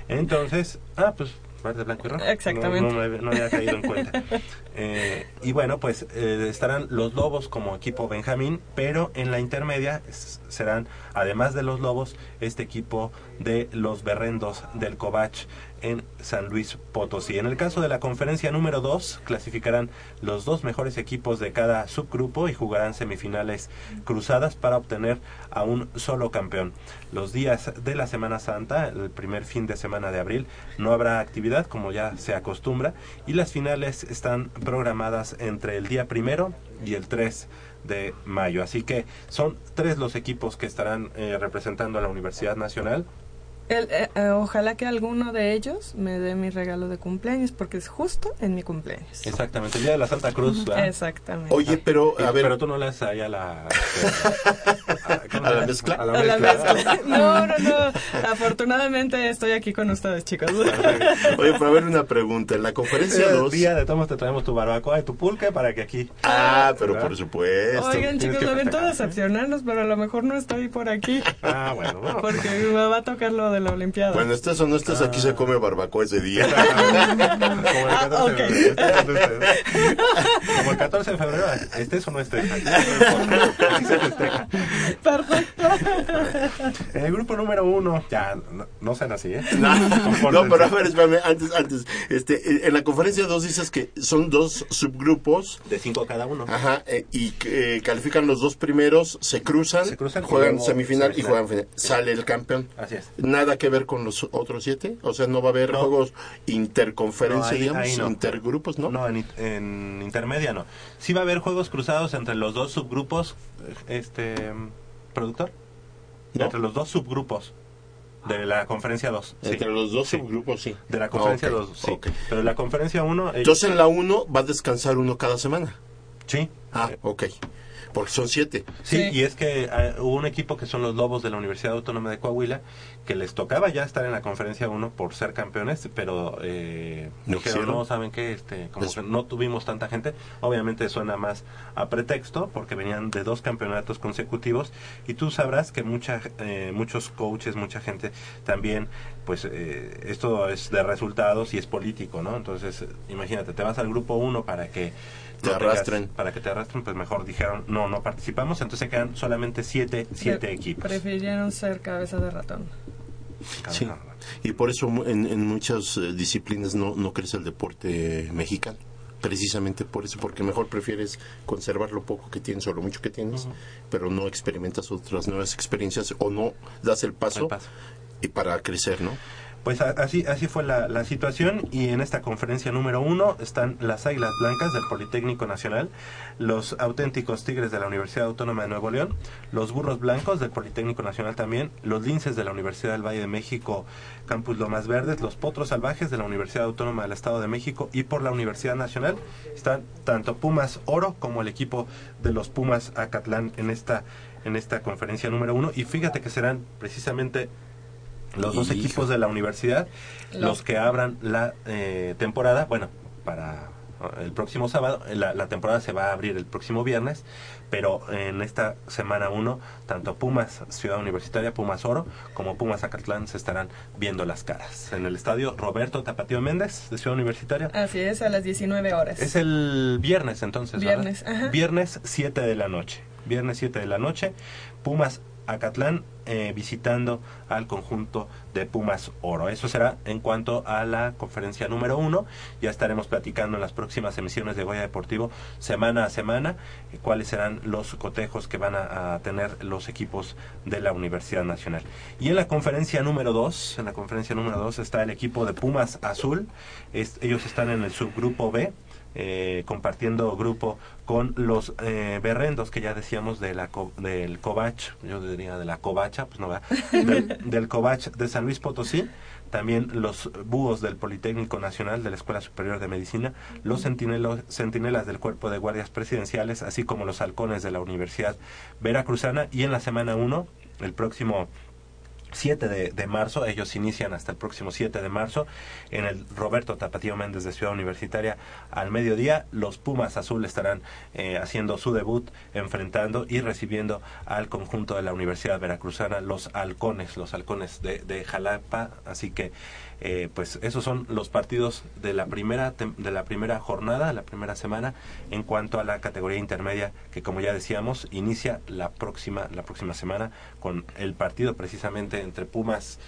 Entonces, ah, pues verde, blanco y rojo. Exactamente. No, no, me había- no había caído en cuenta. [laughs] Eh, y bueno, pues eh, estarán los Lobos como equipo Benjamín, pero en la intermedia serán, además de los Lobos, este equipo de los Berrendos del Covach en San Luis Potosí. En el caso de la conferencia número 2, clasificarán los dos mejores equipos de cada subgrupo y jugarán semifinales cruzadas para obtener a un solo campeón. Los días de la Semana Santa, el primer fin de semana de abril, no habrá actividad como ya se acostumbra y las finales están programadas entre el día primero y el 3 de mayo. Así que son tres los equipos que estarán eh, representando a la Universidad Nacional. El- eh, eh, ojalá que alguno de ellos me dé mi regalo de cumpleaños porque es justo en mi cumpleaños. Exactamente, el día de la Santa Cruz. ¿verdad? Exactamente. Oye, pero, a ver, Pero tú no le haces ahí a la... ¿cómo [laughs] ¿A la mezcla? A la mezcla. No, no, no. Afortunadamente estoy aquí con ustedes, chicos. [laughs] oye, pero a ver una pregunta. En la conferencia El 2... día de tomos te traemos tu barbacoa y tu pulque para que aquí... Ah, pero ¿verdad? por supuesto. Oigan, chicos, lamento decepcionarlos, pero a lo mejor no estoy por aquí Ah, bueno, bueno. porque me va a tocar lo de la Olimpiada. Bueno, estés o no estés, aquí se come barbacoa ese día. [laughs] Como el 14 Ah, ok. de febrero. Como el 14 de febrero, estés o no estés. Así se festeja. Perfecto. En el grupo número uno, ya, no, no sean así, ¿eh? No, no, pero a ver, espérame, antes, antes, este, en la conferencia 2 dices que son dos subgrupos, De cinco cada uno. ajá, eh, y eh, califican los dos primeros, se cruzan, Se cruzan y juegan luego semifinal, y semifinal. juegan final. Sale el campeón. Así es. Nada que ver con los otros siete, o sea, no va a haber No. juegos interconferencia, No, ahí- digamos, ahí no. intergrupos, ¿no? No, en, en intermedia no. Sí va a haber juegos cruzados entre los dos subgrupos, eh, este, productor. ¿No? Entre los dos subgrupos de la conferencia 2. sí. Entre los dos Sí. subgrupos, sí. De la conferencia Ah, ok, 2, sí. ok. Pero la conferencia 1, Entonces en la 1 va a descansar uno cada semana. sí. Ah, ok. Porque son siete. Sí, Sí. y es que ah, hubo un equipo que son los Lobos de la Universidad Autónoma de Coahuila que les tocaba ya estar en la conferencia 1 por ser campeones, pero eh, ¿No dijeron, no, saben que este, como Es- que no tuvimos tanta gente, obviamente suena más a pretexto porque venían de dos campeonatos consecutivos y tú sabrás que mucha, eh, muchos coaches, mucha gente también, pues eh, esto es de resultados y es político, ¿no? Entonces, imagínate, te vas al grupo 1 para que Te no tengas- arrastren. para que te arrastren, pues mejor dijeron, no, no participamos, entonces quedan solamente siete, siete Pre- equipos. Prefirieron ser cabeza de ratón. Sí. Y por eso en, en muchas eh, disciplinas no, no crece el deporte mexicano. Precisamente por eso, porque mejor prefieres conservar lo poco que tienes o lo mucho que tienes, pero no experimentas otras nuevas experiencias o no das el paso, El paso. y para crecer, ¿no? Pues así, así fue la, la situación y en esta conferencia número uno están las Águilas Blancas del Politécnico Nacional, los auténticos Tigres de la Universidad Autónoma de Nuevo León, los Burros Blancos del Politécnico Nacional también, los Linces de la Universidad del Valle de México, Campus Lomas Verdes, los Potros Salvajes de la Universidad Autónoma del Estado de México y por la Universidad Nacional están tanto Pumas Oro como el equipo de los Pumas Acatlán en esta, en esta conferencia número uno. Y fíjate que serán precisamente los dos equipos de la universidad Los- los que abran la eh, temporada, bueno, para eh, el próximo sábado, eh, la, la temporada se va a abrir el próximo viernes, pero en esta semana 1, tanto Pumas Ciudad Universitaria, Pumas Oro, como Pumas Acatlán se estarán viendo las caras. En el estadio Roberto Tapatío Méndez de Ciudad Universitaria. Así es, a las 19 horas. Es el viernes entonces, ¿verdad? Viernes, ajá. Viernes 7 de la noche. Viernes 7 de la noche. Pumas Acatlán eh, visitando al conjunto de Pumas Oro. Eso será en cuanto a la conferencia número uno. Ya estaremos platicando en las próximas emisiones de Goya Deportivo semana a semana eh, cuáles serán los cotejos que van a, tener los equipos de la Universidad Nacional. Y en la conferencia número dos, en la conferencia número dos está el equipo de Pumas Azul. Ellos están en el subgrupo B eh, compartiendo grupo con los eh, berrendos que ya decíamos de la co- del Covach, yo diría de la Covacha, pues no va, [laughs] del, del Covach de San Luis Potosí, también los búhos del Politécnico Nacional de la Escuela Superior de Medicina, los centinelas del Cuerpo de Guardias Presidenciales, así como los halcones de la Universidad Veracruzana. Y en la semana 1, el próximo 7 de, de marzo, ellos inician hasta el próximo 7 de marzo en el Roberto Tapatío Méndez de Ciudad Universitaria al mediodía. Los Pumas Azul estarán eh, haciendo su debut, enfrentando y recibiendo al conjunto de la Universidad Veracruzana, los halcones, los halcones de, de Jalapa. Así que, eh, pues esos son los partidos de la primera de la primera jornada, la primera semana, en cuanto a la categoría intermedia, que como ya decíamos, inicia la próxima la próxima semana con el partido precisamente entre Pumas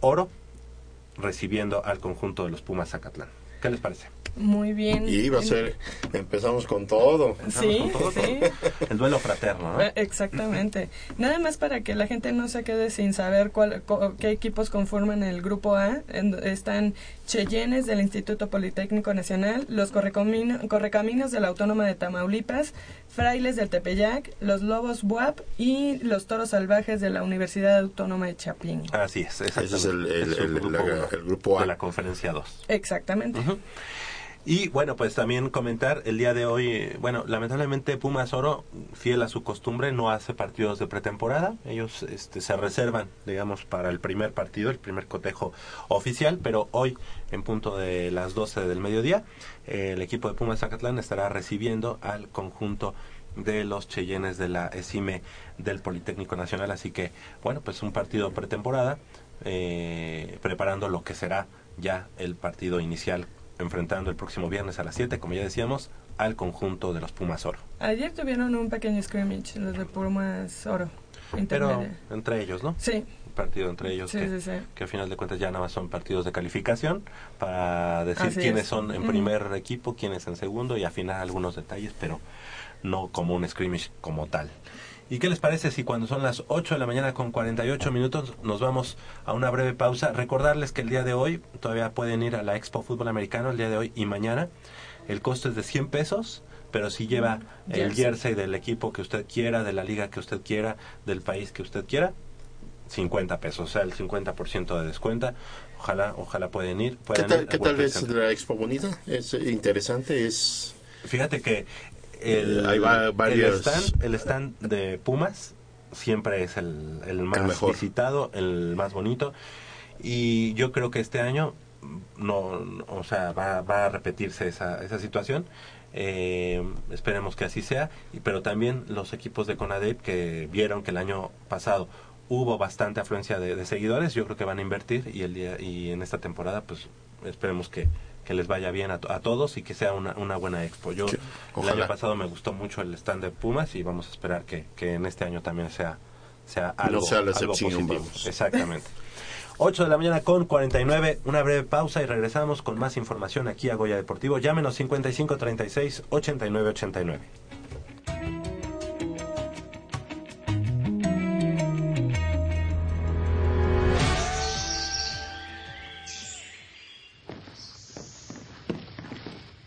Oro recibiendo al conjunto de los Pumas Zacatlán. ¿Qué les parece? Muy bien. Y va a ser, empezamos con todo. Sí, Con todo, sí. [laughs] El duelo fraterno, ¿no? Eh, Exactamente. Nada más para que la gente no se quede sin saber cuál, co- qué equipos conforman el grupo A. En- están Cheyennes del Instituto Politécnico Nacional, los Correcamino- Correcaminos de la Autónoma de Tamaulipas, Frailes del Tepeyac, los Lobos Buap y los Toros Salvajes de la Universidad Autónoma de Chapín. Así es, Ese es el, el- Es el- grupo la- uno el grupo A. de la conferencia 2. Exactamente. Y bueno, pues también comentar el día de hoy, bueno, lamentablemente Pumas Oro, fiel a su costumbre, no hace partidos de pretemporada. Ellos este, se reservan, digamos, para el primer partido, el primer cotejo oficial, pero hoy, en punto de las 12 del mediodía, el equipo de Pumas Zacatlán estará recibiendo al conjunto de los Cheyennes de la ESIME del Politécnico Nacional. Así que, bueno, pues un partido pretemporada. eh, preparando lo que será ya el partido inicial, enfrentando el próximo viernes a las 7, como ya decíamos, al conjunto de los Pumas Oro. Ayer tuvieron un pequeño scrimmage, los de Pumas Oro. Pero entre ellos, ¿no? Sí, Un partido entre ellos Sí, que, sí, sí. que a final de cuentas ya nada más son partidos de calificación para decir Así quiénes es. son en primer equipo, quiénes en segundo y afinar algunos detalles, pero no como un scrimmage como tal. ¿Y qué les parece si cuando son las 8 de la mañana con 48 minutos nos vamos a una breve pausa? Recordarles que el día de hoy todavía pueden ir a la Expo Fútbol Americano el día de hoy y mañana. El costo es de 100 pesos, pero si lleva el Jersey. del equipo que usted quiera, de la liga que usted quiera, del país que usted quiera, 50 pesos, o sea, el 50% de descuento. Ojalá, ojalá pueden ir. ¿Qué tal, ir qué tal es la expo bonita? Es eh, interesante, es... Fíjate que el, Ahí va varias- el, stand, el stand de Pumas siempre es el, el más El mejor. visitado, el más bonito. Y yo creo que este año no, no- o sea, va, va a repetirse esa, esa situación. Eh, esperemos que así sea. Y, pero también los equipos de Conadep que vieron que el año pasado hubo bastante afluencia de, de seguidores, yo creo que van a invertir y el día y en esta temporada pues esperemos que, que les vaya bien a, to- a todos y que sea una, una buena expo. Yo Sí, el año pasado me gustó mucho el stand de Pumas y vamos a esperar que, que en este año también sea, sea algo, sea la algo positivo. vamos. Exactamente. 8 de la mañana con 49, una breve pausa y regresamos con más información aquí a Goya Deportivo. Llámenos 55 36 89 89.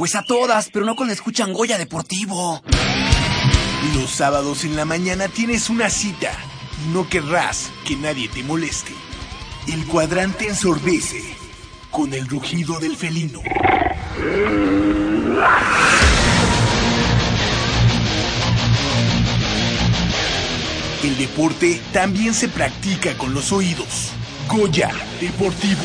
Pues a todas, pero no cuando escuchan Goya Deportivo. Los sábados en la mañana tienes una cita no querrás que nadie te moleste. El cuadrante ensordece con el rugido del felino. El deporte también se practica con los oídos. Goya Deportivo.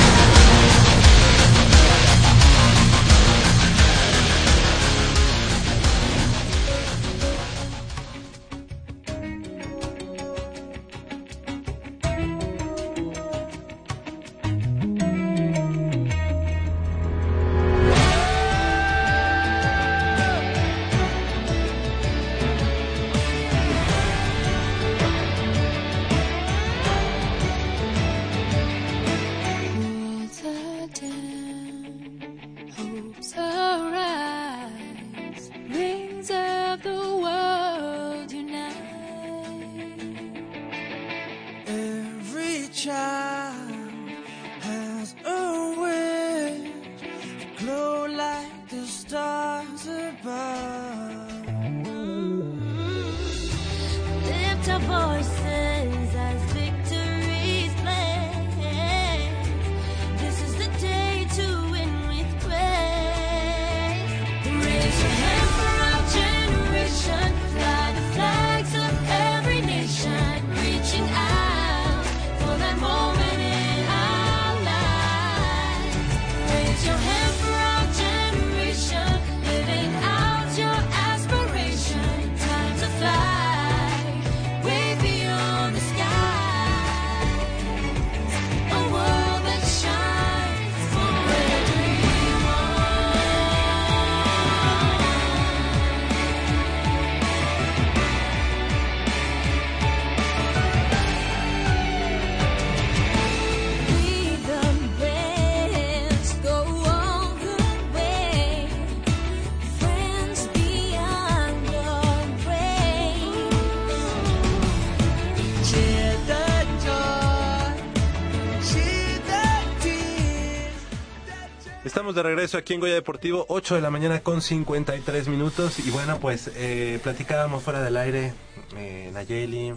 De regreso aquí en Goya Deportivo, 8 de la mañana con 53 minutos. Y bueno, pues eh, platicábamos fuera del aire, eh, Nayeli,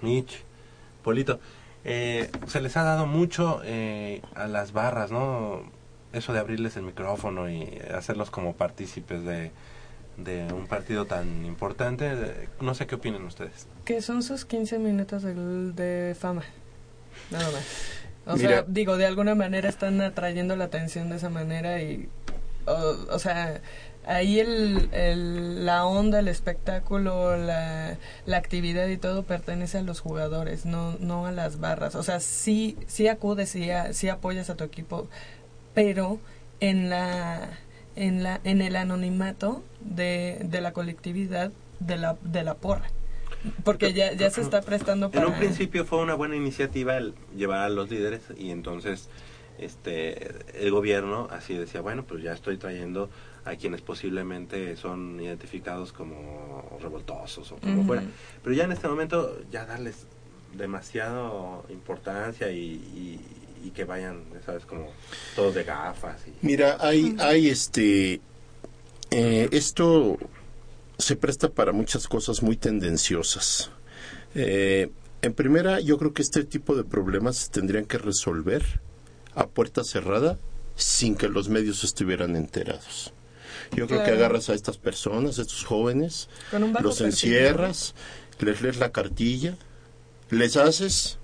Mitch, Polito. eh, se les ha dado mucho eh, a las barras, ¿no? Eso de abrirles el micrófono y hacerlos como partícipes de, un partido tan importante. No sé qué opinan ustedes. Que son sus 15 minutos de, de fama. Nada más. O Mira. sea, digo, de alguna manera están atrayendo la atención de esa manera y. O, o sea, ahí el, el- la onda, el espectáculo, la, la actividad y todo pertenece a los jugadores, no, no a las barras. O sea, sí, sí acudes, sí, a- sí apoyas a tu equipo, pero en la en la en el anonimato de, de la colectividad de la de la porra porque ya ya se está prestando En un principio fue una buena iniciativa el llevar a los líderes y entonces este el gobierno así decía, bueno, pues ya estoy trayendo a quienes posiblemente son identificados como revoltosos o como fuera. Pero ya en este momento ya darles demasiado importancia y, y- y que vayan, ya sabes, como todos de gafas. Y, Mira, hay, hay este, eh, esto se presta para muchas cosas muy tendenciosas. Eh, en primera, yo creo que este tipo de problemas se tendrían que resolver a puerta cerrada sin que los medios estuvieran enterados. Yo creo que agarras a estas personas, a estos jóvenes, los perfil, encierras, les lees la cartilla, les haces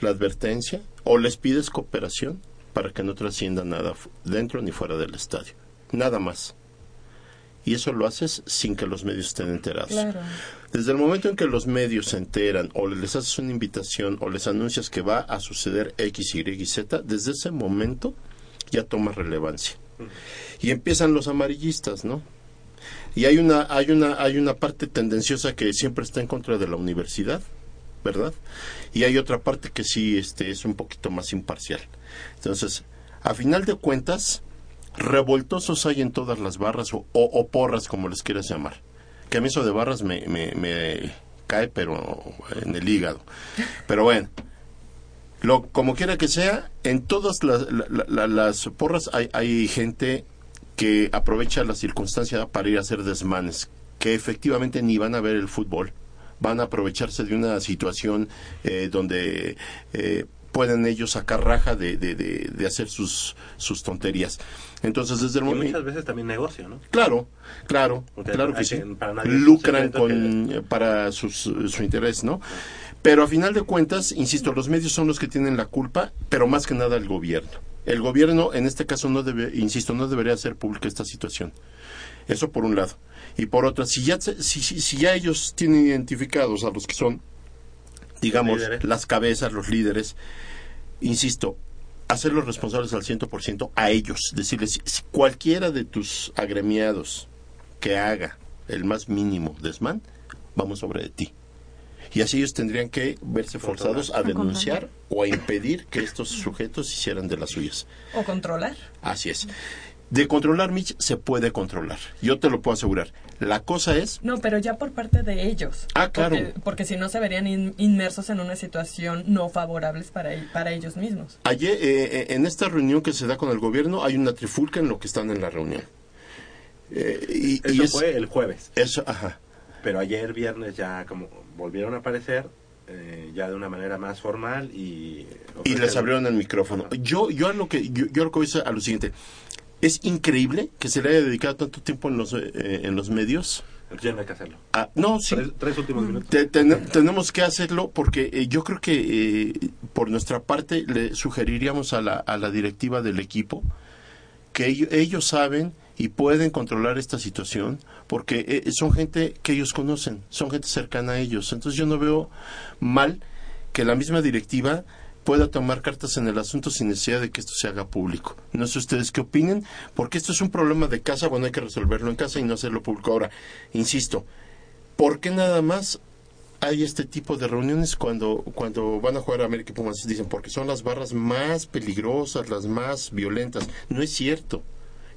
la advertencia o les pides cooperación para que no trascienda nada dentro ni fuera del estadio. Nada más. Y eso lo haces sin que los medios estén enterados. Claro. Desde el momento en que los medios se enteran o les haces una invitación o les anuncias que va a suceder X, Y y Z, desde ese momento ya toma relevancia. Y empiezan los amarillistas, ¿no? Y hay una, hay una, hay una parte tendenciosa que siempre está en contra de la universidad, ¿verdad? Y hay otra parte que sí este, es un poquito más imparcial. Entonces, a final de cuentas, revoltosos hay en todas las barras o, o- porras, como les quieras llamar. Que a mí eso de barras me, me, me cae, pero en el hígado. Pero bueno, lo, como quiera que sea, en todas las, la- la- la- las porras hay, hay gente que aprovecha la circunstancia para ir a hacer desmanes, que efectivamente ni van a ver el fútbol, van a aprovecharse de una situación eh, donde eh, pueden ellos sacar raja de, de, de- de hacer sus, sus tonterías. Entonces, desde el momento... muchas veces también negocio, ¿no? Claro, claro, Porque claro que sí. que- para nadie es un Lucran con, eh, para sus, su interés, ¿no? Pero a final de cuentas, insisto, los medios son los que tienen la culpa, pero más que nada el gobierno. El gobierno, en este caso, no debe, insisto, no debería hacer pública esta situación. Eso por un lado. Y por otro, si ya, si, si, si ya ellos tienen identificados a los que son, digamos, líderes. las cabezas, los líderes, insisto, hacerlos responsables al 100% a ellos. Decirles, si cualquiera de tus agremiados que haga el más mínimo desmán, vamos sobre de ti. Y así ellos tendrían que verse forzados a denunciar o a impedir que estos sujetos hicieran de las suyas. o controlar Así es. De controlar, Mitch, se puede controlar. Yo te lo puedo asegurar. La cosa es no pero ya por parte de ellos Ah, claro. porque, porque si no se verían in- inmersos en una situación no favorables para e- para ellos mismos Ayer, eh, eh, en esta reunión que se da con el gobierno, hay una trifulca en lo que están en la reunión. Eh, y, Eso y es- fue el jueves. Eso, ajá. Pero ayer viernes ya como volvieron a aparecer eh, ya de una manera más formal y y les abrieron el micrófono. Yo, yo a lo que yo, yo a lo que voy es a lo siguiente. Es increíble que se le haya dedicado tanto tiempo en los eh, en los medios. Ya no hay que hacerlo. Ah, no, sí. Tres, tres últimos minutos. Te- ten- tenemos que hacerlo porque eh, yo creo que eh, por nuestra parte le sugeriríamos a la, a la directiva del equipo que ello- ellos saben y pueden controlar esta situación porque eh, son gente que ellos conocen, son gente cercana a ellos. Entonces yo no veo mal que la misma directiva pueda tomar cartas en el asunto sin necesidad de que esto se haga público. No sé ustedes qué opinen, porque esto es un problema de casa, bueno, hay que resolverlo en casa y no hacerlo público. Ahora, insisto, ¿por qué nada más hay este tipo de reuniones cuando, cuando van a jugar a América Pumas? Dicen, porque son las barras más peligrosas, las más violentas. No es cierto.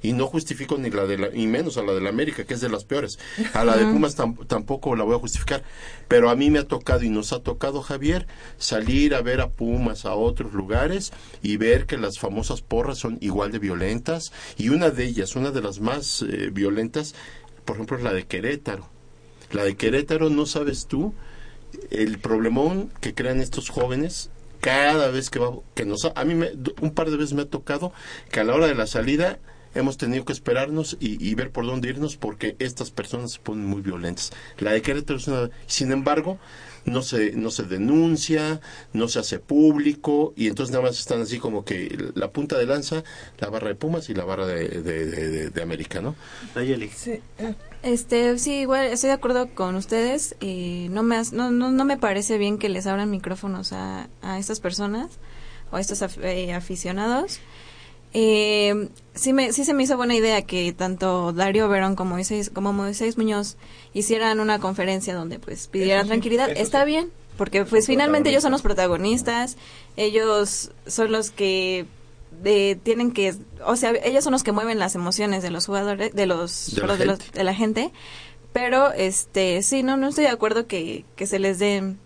Y no justifico ni la de la, y menos a la de la América, que es de las peores. A la de Pumas tam- tampoco la voy a justificar. Pero a mí me ha tocado y nos ha tocado, Javier, salir a ver a Pumas a otros lugares y ver que las famosas porras son igual de violentas. Y una de ellas, una de las más eh, violentas, por ejemplo, es la de Querétaro. La de Querétaro, no sabes tú el problemón que crean estos jóvenes cada vez que va que nos a mí me- un par de veces me ha tocado que a la hora de la salida hemos tenido que esperarnos y, y ver por dónde irnos porque estas personas se ponen muy violentas la de Querétaro es una sin embargo no se no se denuncia no se hace público y entonces nada más están así como que la punta de lanza la barra de Pumas y la barra de, de, de- de- de América no Nayeli. Sí, Este, sí, igual estoy de acuerdo con ustedes. eh, no, me, has- no, no, no me parece bien que les abran micrófonos a, a estas personas o a estos af- eh, aficionados. Eh, sí, me, sí se me hizo buena idea que tanto Darío Verón como Moisés, como Moisés Muñoz hicieran una conferencia donde pues pidieran sí, tranquilidad. Está sí. bien, porque pues finalmente ellos son los protagonistas, ellos son los que de, tienen que, o sea, ellos son los que mueven las emociones de los jugadores, de los, De la de, los- gente. de la gente, pero este, sí, no, no estoy de acuerdo que, que se les den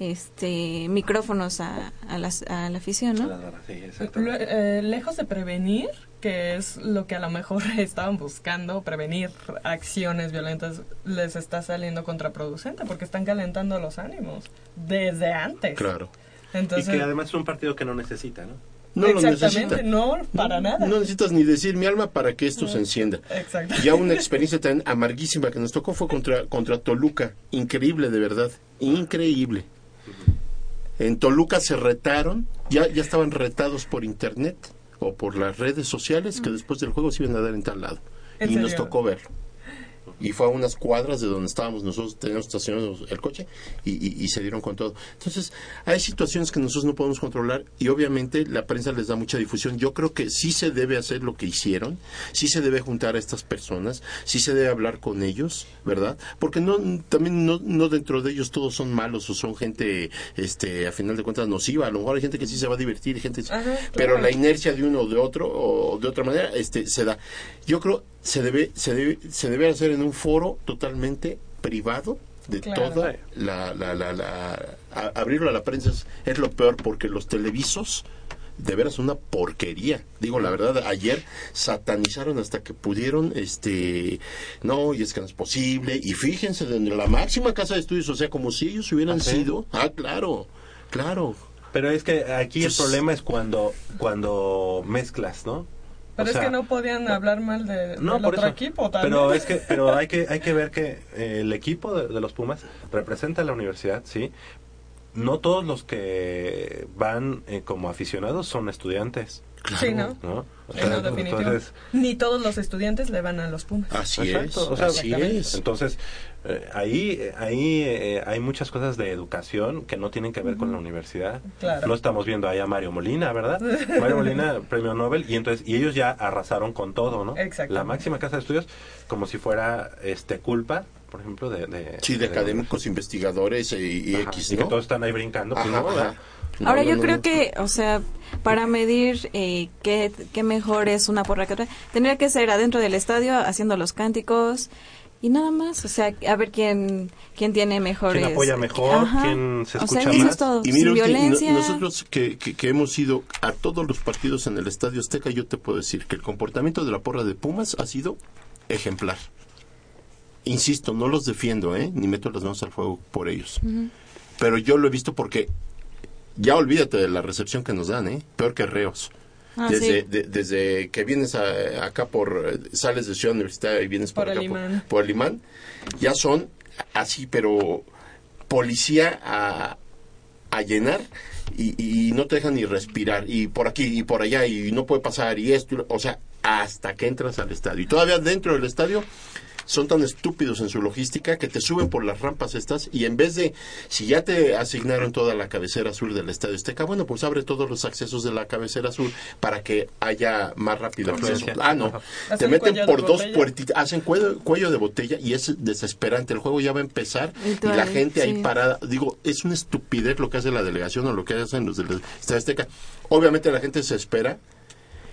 este micrófonos a, a, las, a la afición, ¿no? Lo- eh, lejos de prevenir, que es lo que a lo mejor [laughs] estaban buscando, prevenir acciones violentas, les está saliendo contraproducente porque están calentando los ánimos desde antes. claro Entonces, y que además es un partido que no necesita, ¿no? no lo Exactamente, necesita no, para nada. No necesitas ni decir mi alma para que esto se encienda. Exacto. Ya una experiencia tan amarguísima que nos tocó fue contra, contra Toluca. Increíble, de verdad. Increíble. En Toluca se retaron, ya, ya estaban retados por internet o por las redes sociales que después del juego se iban a dar en tal lado. ¿En Y nos tocó verlo. Y fue a unas cuadras de donde estábamos nosotros, teníamos estacionados el coche y, y- y se dieron con todo. Entonces, hay situaciones que nosotros no podemos controlar y obviamente la prensa les da mucha difusión. Yo creo que sí se debe hacer lo que hicieron, sí se debe juntar a estas personas, sí se debe hablar con ellos, ¿verdad? Porque no también no, no dentro de ellos todos son malos o son gente, este, a final de cuentas nociva. A lo mejor hay gente que sí se va a divertir, gente, Ajá, pero la inercia de uno o de otro o de otra manera, este, se da. Yo creo se debe se debe se debe hacer en un foro totalmente privado de Claro. toda la, la, la, la- a- abrirlo a la prensa es, es lo peor porque los televisos de veras una porquería digo la verdad ayer satanizaron hasta que pudieron este no y es que no es posible y fíjense de la máxima casa de estudios o sea como si ellos hubieran ¿Ah, sí? sido ah claro claro Pero es que aquí el problema es cuando cuando mezclas, ¿no? Pero O es sea, que no podían hablar mal de, No, del por otro eso. equipo también. Pero es que, pero [laughs] hay que, hay que ver que eh, el equipo de, de los Pumas representa a la universidad, sí. No todos los que van eh, como aficionados son estudiantes. Sí, ¿no? ¿no? O Sí, sea, no, entonces, Ni todos los estudiantes le van a los Pumas. así Exacto, es o sea, así es Entonces, eh, ahí, eh, ahí eh, hay muchas cosas de educación que no tienen que ver con la universidad. Claro. Lo estamos viendo ahí a Mario Molina, ¿verdad? Mario Molina, [laughs] premio Nobel, y entonces y ellos ya arrasaron con todo, ¿no? Exactamente. La máxima casa de estudios, como si fuera este culpa, por ejemplo, de... de sí de académicos investigadores e- y, Ajá, X y que no todos están ahí brincando. pues, Ajá, no, ajá. ¿verdad? No, Ahora no, yo no, creo no. que, o sea, para medir eh, qué, qué mejor es una porra que otra, tendría que ser adentro del estadio haciendo los cánticos y nada más, o sea, a ver quién quién tiene mejores... ¿Quién apoya mejor? Ajá. ¿Quién se O sea, escucha eso más? es todo, Y sin mira, violencia. nosotros que, que, que hemos ido a todos los partidos en el Estadio Azteca, yo te puedo decir que el comportamiento de la porra de Pumas ha sido ejemplar. Insisto, no los defiendo, ¿eh? ni meto las manos al fuego por ellos. Pero yo lo he visto porque ya olvídate de la recepción que nos dan, ¿eh? peor que reos. Ah, desde, sí. de- desde que vienes a- acá por, sales de Ciudad Universitaria y vienes por, Por el acá por ya son así, pero policía a, a llenar y, y no te dejan ni respirar y por aquí y por allá y no puede pasar y esto, o sea, hasta que entras al estadio. Y todavía dentro del estadio son tan estúpidos en su logística que te suben por las rampas estas y en vez de, si ya te asignaron toda la cabecera sur del Estadio Azteca, bueno, pues abre todos los accesos de la cabecera sur para que haya más rápido acceso. Ah, no, te meten por dos puertitas, hacen cuello, cuello de botella y es desesperante. El juego ya va a empezar Y la gente ahí sí. parada. Digo, es una estupidez lo que hace la delegación o lo que hacen los del Estadio Azteca. Obviamente la gente se espera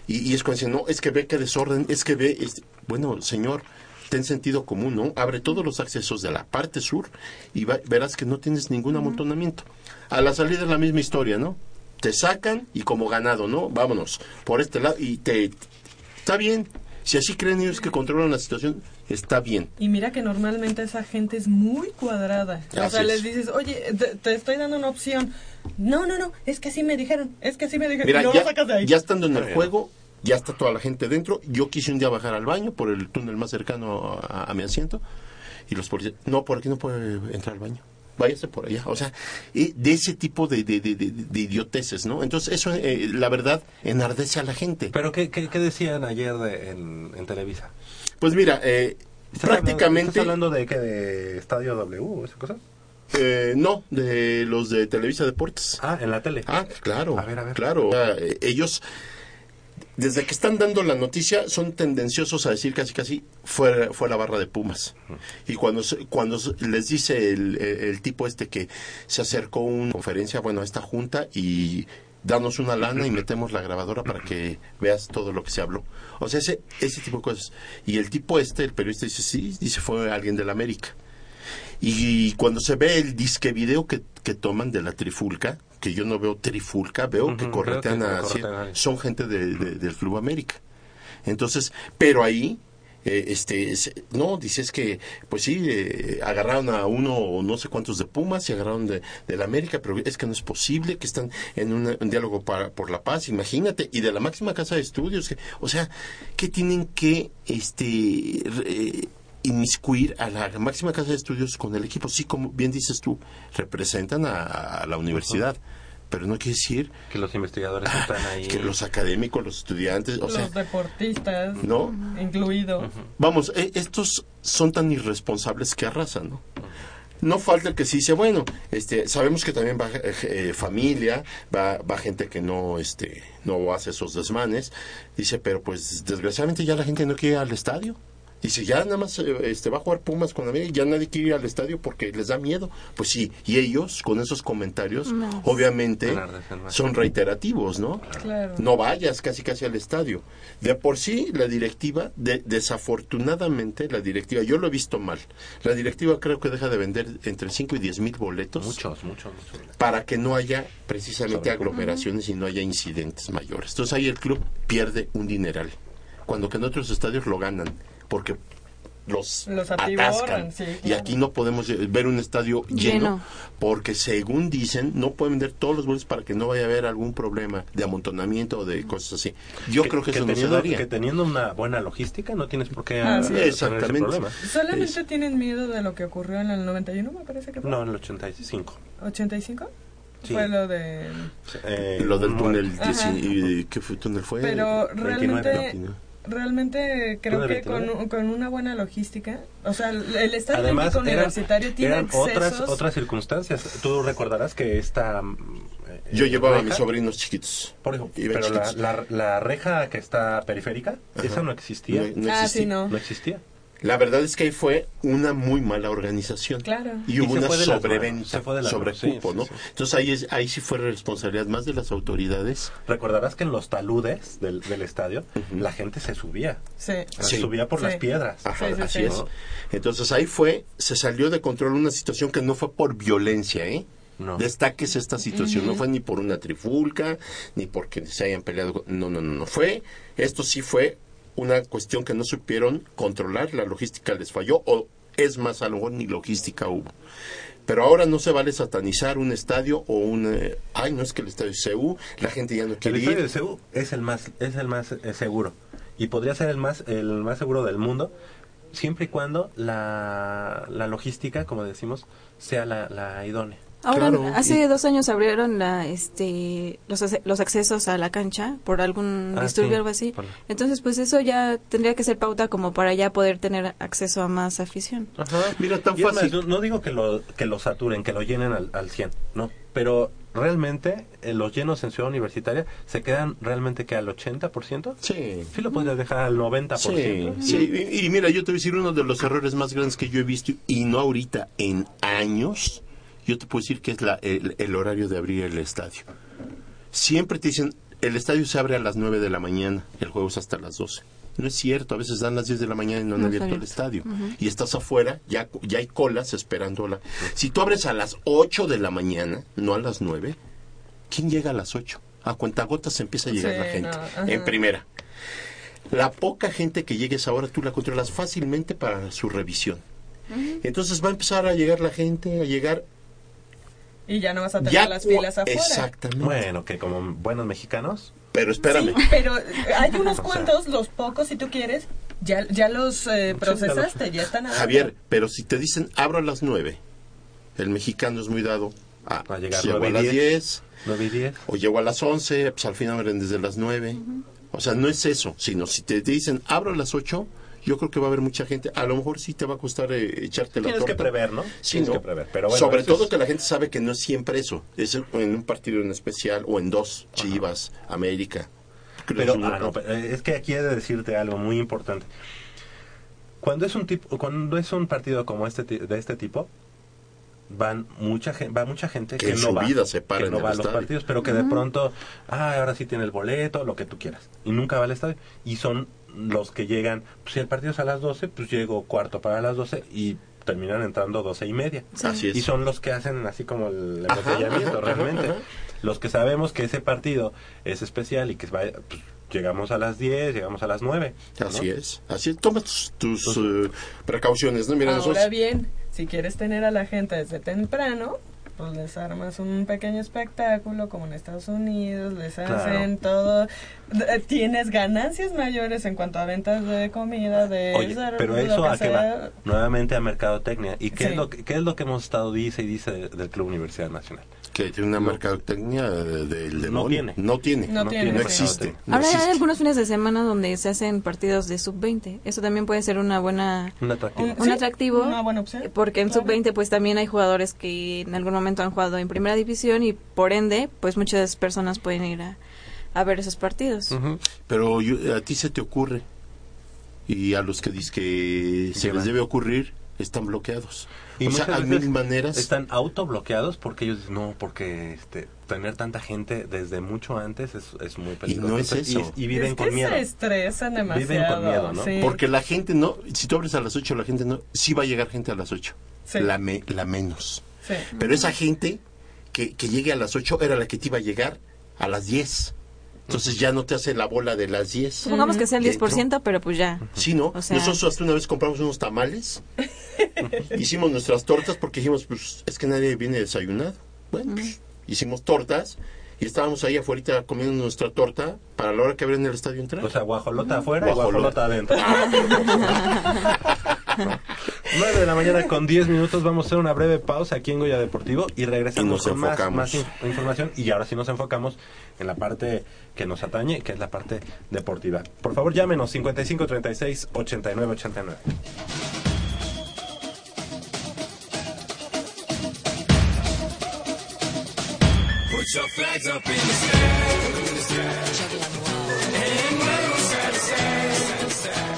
Y, y es cuando dicen, no, es que ve que desorden, es que ve, es- bueno, señor, ten sentido común, ¿no? Abre todos los accesos de la parte sur y va- verás que no tienes ningún amontonamiento. A la salida es la misma historia, ¿no? Te sacan y como ganado, ¿no? Vámonos por este lado y te... Está bien. Si así creen ellos que controlan la situación, está bien. Y mira que normalmente esa gente es muy cuadrada. o sea, es. les dices, oye, te, te estoy dando una opción. No, no, no, es que así me dijeron, es que así me dijeron. Mira, y no ya, lo sacas de ahí. ya estando en el juego, ya está toda la gente dentro. Yo quise un día bajar al baño por el túnel más cercano a, a mi asiento y los policías, no, por aquí no puede entrar al baño. Váyase por allá. O sea, de ese tipo de, de, de, de- de idioteces, ¿no? Entonces, eso, eh, la verdad, enardece a la gente. ¿Pero qué, qué, qué decían ayer de- en, en Televisa? Pues mira, eh, ¿Estás hablando- prácticamente... ¿Estás hablando de qué? ¿De Estadio W esa cosa? Eh, no, de los de Televisa Deportes. Ah, en la tele. Ah, claro. A ver, a ver. Claro. Ellos, desde que están dando la noticia, son tendenciosos a decir casi casi fue, fue la barra de Pumas. Y cuando, cuando les dice el tipo este que se acercó a una conferencia, bueno, a esta junta y danos una lana y metemos la grabadora para que veas todo lo que se habló. O sea, ese, ese tipo de cosas. Y el tipo este, el periodista dice, sí, dice, fue alguien de la América. Y cuando se ve el disque video que, que toman de la trifulca, que yo no veo trifulca, veo que corretean que a... corretean alguien. son gente de- de- del Club América. Entonces, pero ahí, eh, este, es- no, dices que, pues sí, eh, agarraron a uno o no sé cuántos de Pumas y agarraron de, de la América, pero es que no es posible que están en una- un diálogo para, por la paz, imagínate, y de la máxima casa de estudios, que, o sea, que tienen que, este, re- inmiscuir a la máxima casa de estudios con el equipo. Sí, como bien dices tú, representan a, a la universidad, pero no quiere decir Que los investigadores están ahí. que los académicos, los estudiantes, o Los sea, deportistas, ¿no? incluido. Vamos, eh, estos son tan irresponsables que arrasan, ¿no? No falta el que sí dice, bueno, este, sabemos que también va eh, eh, familia, va, va gente que no, este, no hace esos desmanes, dice, pero pues desgraciadamente ya la gente no quiere ir al estadio. Dice, ya nada más eh, este, va a jugar Pumas con América, ya nadie quiere ir al estadio porque les da miedo. Pues sí, y ellos con esos comentarios, No. obviamente, son reiterativos, ¿no? Claro. no vayas casi casi al estadio. De por sí, la directiva, de- desafortunadamente, la directiva, yo lo he visto mal, la directiva creo que deja de vender entre 5 y 10 mil boletos Muchos, muchos, muchos. para que no haya precisamente aglomeraciones y no haya incidentes mayores. Entonces ahí el club pierde un dineral, cuando que en otros estadios lo ganan, porque los, Los atascan. sí, Y aquí no podemos ver un estadio lleno, Lleno. porque según dicen, no pueden vender todos los boletos para que no vaya a haber algún problema de amontonamiento o de cosas así. Yo creo que, eso no se teniendo, daría. que teniendo una buena logística no tienes por qué Ah, sí. tener ese Exactamente. problema. Solamente tienen miedo de lo que ocurrió en el 91, me parece que fue. No, en el 85. ¿85? Sí. Fue lo de... Eh, Lo del túnel, muerto. Ajá. dieci- y- ¿qué fue, túnel fue? Pero 29, realmente, 29. Realmente creo ¿Túnel que con, 29? un- con una buena logística, o sea, el Estadio Además, Olímpico eran, Universitario tiene eran otras, otras circunstancias. Tú recordarás que esta... mm, eh, Yo llevaba a mis sobrinos chiquitos. Por ejemplo, pero la, chiquitos. la, la reja que está periférica, esa no existía. No- no Ah, existía. sí, no. No existía. La verdad es que ahí fue una muy mala organización. Claro. Y hubo una sobreventa, se fue de las manos, sobrecupo, sí, ¿no? sí, sí. Entonces ahí, es, ahí sí fue responsabilidad más de las autoridades. Recordarás que en los taludes del, del estadio la gente se subía. Sí. Sí. Se subía por Sí. las piedras. Ajá, Sí, sí, así sí. es. Entonces ahí fue, se salió de control una situación que no fue por violencia, ¿eh? No. Destaques esta situación, no fue ni por una trifulca, ni porque se hayan peleado. No, no, no, no fue. Esto sí fue una cuestión que no supieron controlar, la logística les falló, o es más, a lo mejor ni logística hubo. Pero ahora no se vale satanizar un estadio o un... eh, ay, no es que el estadio es CU, la gente ya no El quiere estadio de ir. Seúl es el más, es el más eh, seguro. Y podría ser el más, el más seguro del mundo, siempre y cuando la, la logística, como decimos, sea la, la idónea. Ahora, Claro, hace y- dos años abrieron la, este, los, los accesos a la cancha por algún Ah, disturbio sí, o algo así. por- Entonces, pues eso ya tendría que ser pauta como para ya poder tener acceso a más afición. Mira, tan Y fácil. no digo que lo, que lo saturen, que lo llenen al, al 100, no. Pero realmente eh, los llenos en Ciudad Universitaria se quedan realmente que al 80%. Sí. Sí lo podrías dejar al 90%. Sí, sí, y, y mira, yo te voy a decir uno de los errores más grandes que yo he visto, y no ahorita, en años, yo te puedo decir que es la, el, el horario de abrir el estadio. Siempre te dicen, el estadio se abre a las 9 de la mañana, el juego es hasta las 12. No es cierto, a veces dan las 10 de la mañana y no han No abierto el estadio. Y estás afuera, ya, ya hay colas esperando. La... Si tú abres a las 8 de la mañana, no a las 9, ¿quién llega a las 8? A cuentagotas empieza a llegar Sí, la gente. no, en primera. La poca gente que llegue a esa hora tú la controlas fácilmente para su revisión. Entonces va a empezar a llegar la gente, a llegar Y ya no vas a tener ya las filas afuera. Exactamente. Bueno, que como buenos mexicanos. Pero espérame. Sí, pero hay [laughs] unos sea. cuantos, los pocos si tú quieres, ya, ya los eh, procesaste, ya están adentro. Javier, pero si te dicen abro a las 9, el mexicano es muy dado a, a llegar llego nueve a las diez. 10 9 y 10. o llego a las 11, pues al final abren desde las 9. O sea, no es eso, sino si te, te dicen abro a las 8, yo creo que va a haber mucha gente. A lo mejor sí te va a costar eh, echarte la Tienes que prever, ¿no? Sí, Tienes ¿no? que prever. Pero bueno, Sobre todo es- que la gente sabe que no es siempre eso. Es en un partido en especial o en dos, Chivas, América. Pero, Azul, ah, no, pero, eh, es que aquí he de decirte algo muy importante. Cuando es un tipo, cuando es un partido como este ti- de este tipo, van mucha gente, va mucha gente Que que, en no su va, vida se para que no va a los partidos, pero que de pronto, ah, ahora sí tiene el boleto, lo que tú quieras, y nunca va al estadio. Y son los que llegan, pues si el partido es a las 12, pues llego cuarto para las 12 y terminan entrando 12 y media. Así es. Y son los que hacen así como el embotellamiento realmente. ajá, ajá. Los que sabemos que ese partido es especial y que va, pues, llegamos a las 10, llegamos a las 9. ¿no? Así es, así es. Toma tus, tus, eh, precauciones, ¿no? Mira, Ahora nosotros... bien, si quieres tener a la gente desde temprano, pues les armas un pequeño espectáculo como en Estados Unidos, les Claro. hacen todo. Eh, Tienes ganancias mayores en cuanto a ventas de comida, de Oye, pero lo eso que a qué sea. va? Nuevamente a mercadotecnia. ¿Y qué, Sí. es lo que, qué es lo que hemos estado dice y dice de- del Club Universidad Nacional? Que tiene una mercadotecnia del demonio. tiene. No tiene. No tiene, No existe. No Ahora hay algunos fines de semana donde se hacen partidos de sub-20. Eso también puede ser una buena Un atractivo. Un- un Sí, atractivo una buena opción, porque en claro. sub-20 pues también hay jugadores que en algún momento han jugado en primera división y por ende pues muchas personas pueden ir a, a ver esos partidos. Pero yo- a ti se te ocurre. Y a los que dices que se les debe ocurrir, están bloqueados. Y o sea, muchas hay veces mil maneras. Están autobloqueados porque ellos dicen, no, porque este, tener tanta gente desde mucho antes es, es muy peligroso. no es Y- eso. Y, viven es con que miedo. se estresan demasiado. Viven con miedo, ¿no? sí. Porque la gente no, si tú abres a las 8, la gente no, sí va a llegar gente a las 8. Sí. La, me- la menos. Sí. Pero esa gente que, que llegue a las 8 era la que te iba a llegar a las 10. Entonces ya no te hace la bola de las 10. Supongamos que sea el Ya entró. 10%, pero pues ya. Sí, ¿no? O sea- Nosotros hasta una vez compramos unos tamales, [laughs] [laughs] hicimos nuestras tortas porque dijimos, pues es que nadie viene desayunado. Bueno, pues, hicimos tortas y estábamos ahí afuera comiendo nuestra torta para la hora que abren el estadio entrar. O sea, guajolota afuera y Guajolota. guajolota adentro. [laughs] 9 de la mañana con 10 minutos. Vamos a hacer una breve pausa aquí en Goya Deportivo y regresamos Y con más, más in- información. Y ahora sí nos enfocamos en la parte que nos atañe, que es la parte deportiva. Por favor, llámenos 55 36 89 89. Put your flags up in the sky. And wave side to side.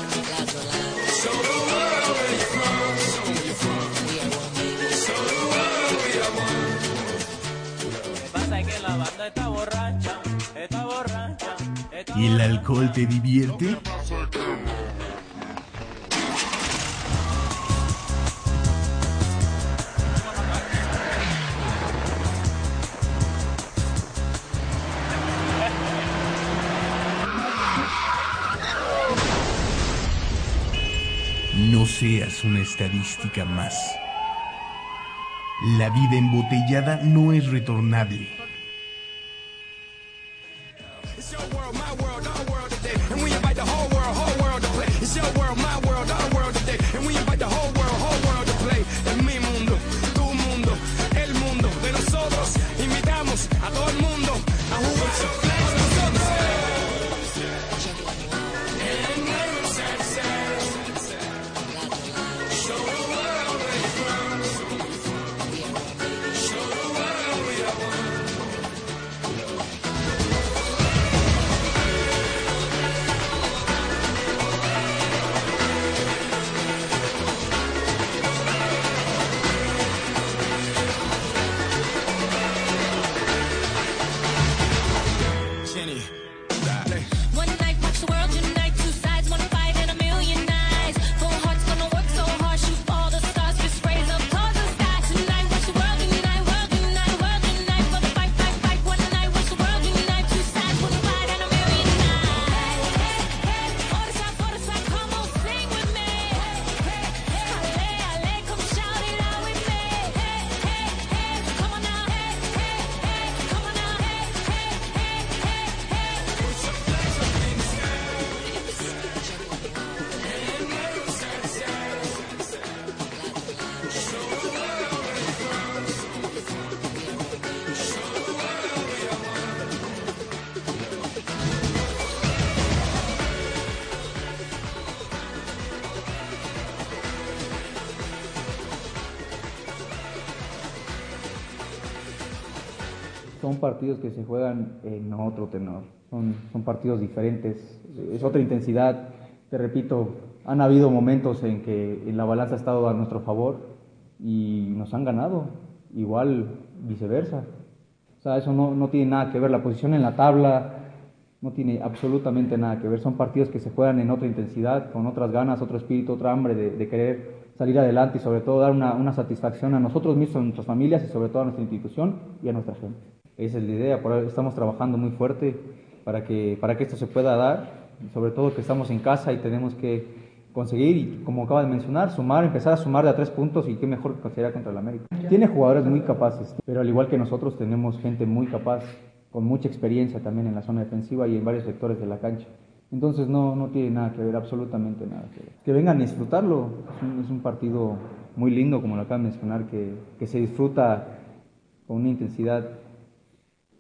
Show the world where you're from. Show the world we are one. Pasa que la banda está borracha, está borracha. ¿Y el alcohol te divierte? Play. Es mi mundo, tu mundo, el mundo de nosotros. Invitamos a todo el mundo a jugar partidos que se juegan en otro tenor, son, son partidos diferentes, es otra intensidad. Te repito, han habido momentos en que la balanza ha estado a nuestro favor y nos han ganado, igual viceversa. O sea, eso no, no tiene nada que ver, la posición en la tabla no tiene absolutamente nada que ver, son partidos que se juegan en otra intensidad, con otras ganas, otro espíritu, otra hambre de, de querer salir adelante y sobre todo dar una, una satisfacción a nosotros mismos, a nuestras familias y sobre todo a nuestra institución y a nuestra gente. Esa es la idea, por estamos trabajando muy fuerte para que, para que esto se pueda dar, sobre todo que estamos en casa y tenemos que conseguir, y como acaba de mencionar, sumar, empezar a sumar de a tres puntos y qué mejor que sería contra el América. Tiene jugadores muy capaces, pero al igual que nosotros tenemos gente muy capaz, con mucha experiencia también en la zona defensiva y en varios sectores de la cancha. Entonces no, no tiene nada que ver, absolutamente nada que. Que vengan a disfrutarlo, es un, es un partido muy lindo, como lo acaba de mencionar, que, que se disfruta con una intensidad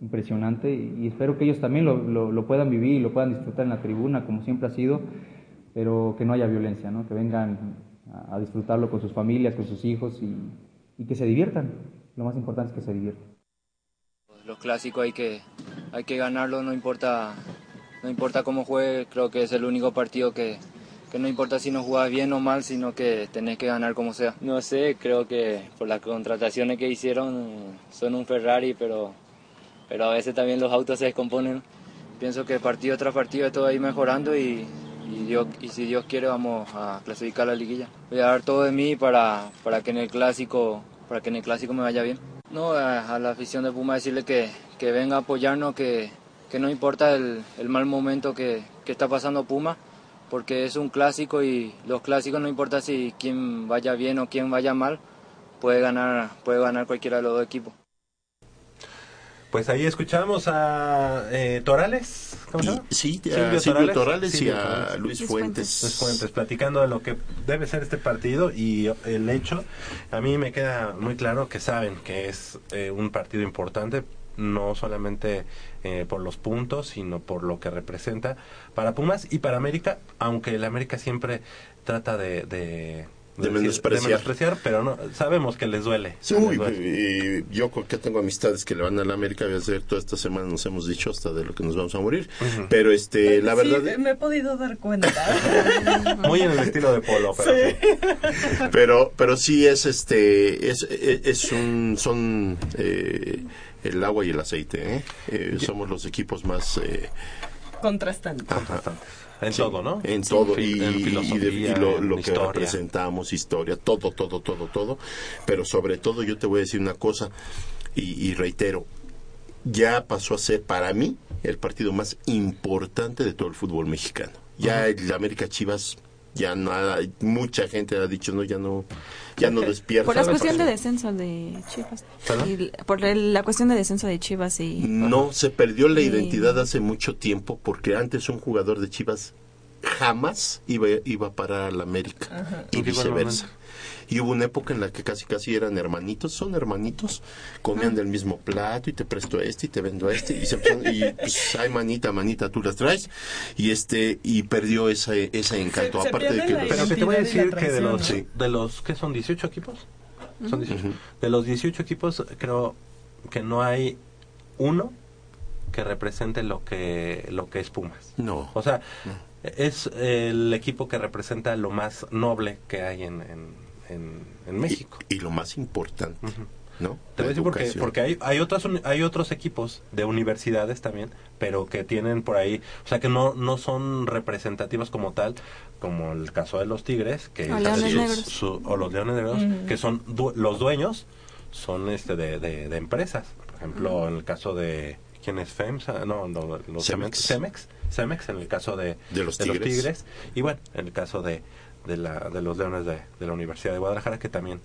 impresionante y, espero que ellos también lo, lo, lo puedan vivir y lo puedan disfrutar en la tribuna, como siempre ha sido, pero que no haya violencia, ¿no? que vengan a, a disfrutarlo con sus familias, con sus hijos y, y que se diviertan. Lo más importante es que se diviertan. Los clásicos hay que, hay que ganarlo, no importa, no importa cómo juegue, creo que es el único partido que, que no importa si no jugás bien o mal, sino que tenés que ganar como sea. No sé, creo que por las contrataciones que hicieron son un Ferrari, pero, pero a veces también los autos se descomponen. Pienso que partido tras partido estoy ahí mejorando y, Dios, y si Dios quiere vamos a clasificar la liguilla. Voy a dar todo de mí para, para que en el clásico para que en el clásico me vaya bien. No, a, a la afición de Puma decirle que, que venga a apoyarnos, que, que no importa el, el mal momento que, que, está pasando Puma, porque es un clásico y los clásicos no importa si quién vaya bien o quién vaya mal, puede ganar, puede ganar cualquiera de los dos equipos. Pues ahí escuchamos a eh, Torales, ¿cómo se llama? Sí, a Silvio Torales, y a Torales. Luis Fuentes. Luis Fuentes, platicando de lo que debe ser este partido y el hecho, a mí me queda muy claro que saben que es eh, un partido importante, no solamente eh, por los puntos, sino por lo que representa para Pumas y para América, aunque el América siempre trata de, de de menospreciar. de menospreciar, pero no sabemos que les duele. Sí, les duele. y yo que tengo amistades que le van a la América, voy a hacer toda esta semana nos hemos dicho hasta de lo que nos vamos a morir. Pero este, la Sí, verdad, me he podido dar cuenta. [laughs] Muy en el estilo de Polo, pero Sí. sí. [laughs] pero pero sí es este es es, es un son eh, el agua y el aceite, ¿eh? Eh, somos los equipos más eh, Contrastante. En Sí, todo, ¿no? En todo y, en y de- y lo, en que historia. representamos, historia, todo, todo, todo, todo. Pero sobre todo yo te voy a decir una cosa y, y reitero, ya pasó a ser para mí el partido más importante de todo el fútbol mexicano. Ya el América Chivas, ya nada, mucha gente ha dicho no, ya no, ya no despierta. Por la cuestión de descenso de Chivas. Y por la cuestión de descenso de Chivas y... No, se perdió la Sí. identidad hace mucho tiempo porque antes un jugador de Chivas jamás iba, iba a parar a la América Ajá. y ¿En qué viceversa. Y hubo una época en la que casi casi eran hermanitos, son hermanitos, comían del mismo plato y te presto este y te vendo este y, se empezaron- y pues ay manita, manita, tú las traes y este y perdió ese, ese encanto. se Aparte de que la los- Pero que te voy a decir que de los, de los, ¿qué son? ¿18 equipos? Son 18. Ujú. De los 18 equipos, creo que no hay uno que represente lo que, lo que es Pumas. No. O sea, es el equipo que representa lo más noble que hay en, en, en, en México. Y, y lo más importante. ¿no? Te voy a decir porque, porque hay, hay, otros, hay otros equipos de universidades también, pero que tienen por ahí, o sea, que no, no son representativos como tal, como el caso de los Tigres, que O es Leones su- Negros. su- o los Leones Negros, Ujú. que son du- los dueños, son este de, de, de empresas. Por ejemplo, en el caso de, ¿quién es FEMSA? No, no, los Cemex. Cemex. Cemex, en el caso de, De los Tigres. Y bueno, en el caso de, de, la, de los Leones de, de la Universidad de Guadalajara, que también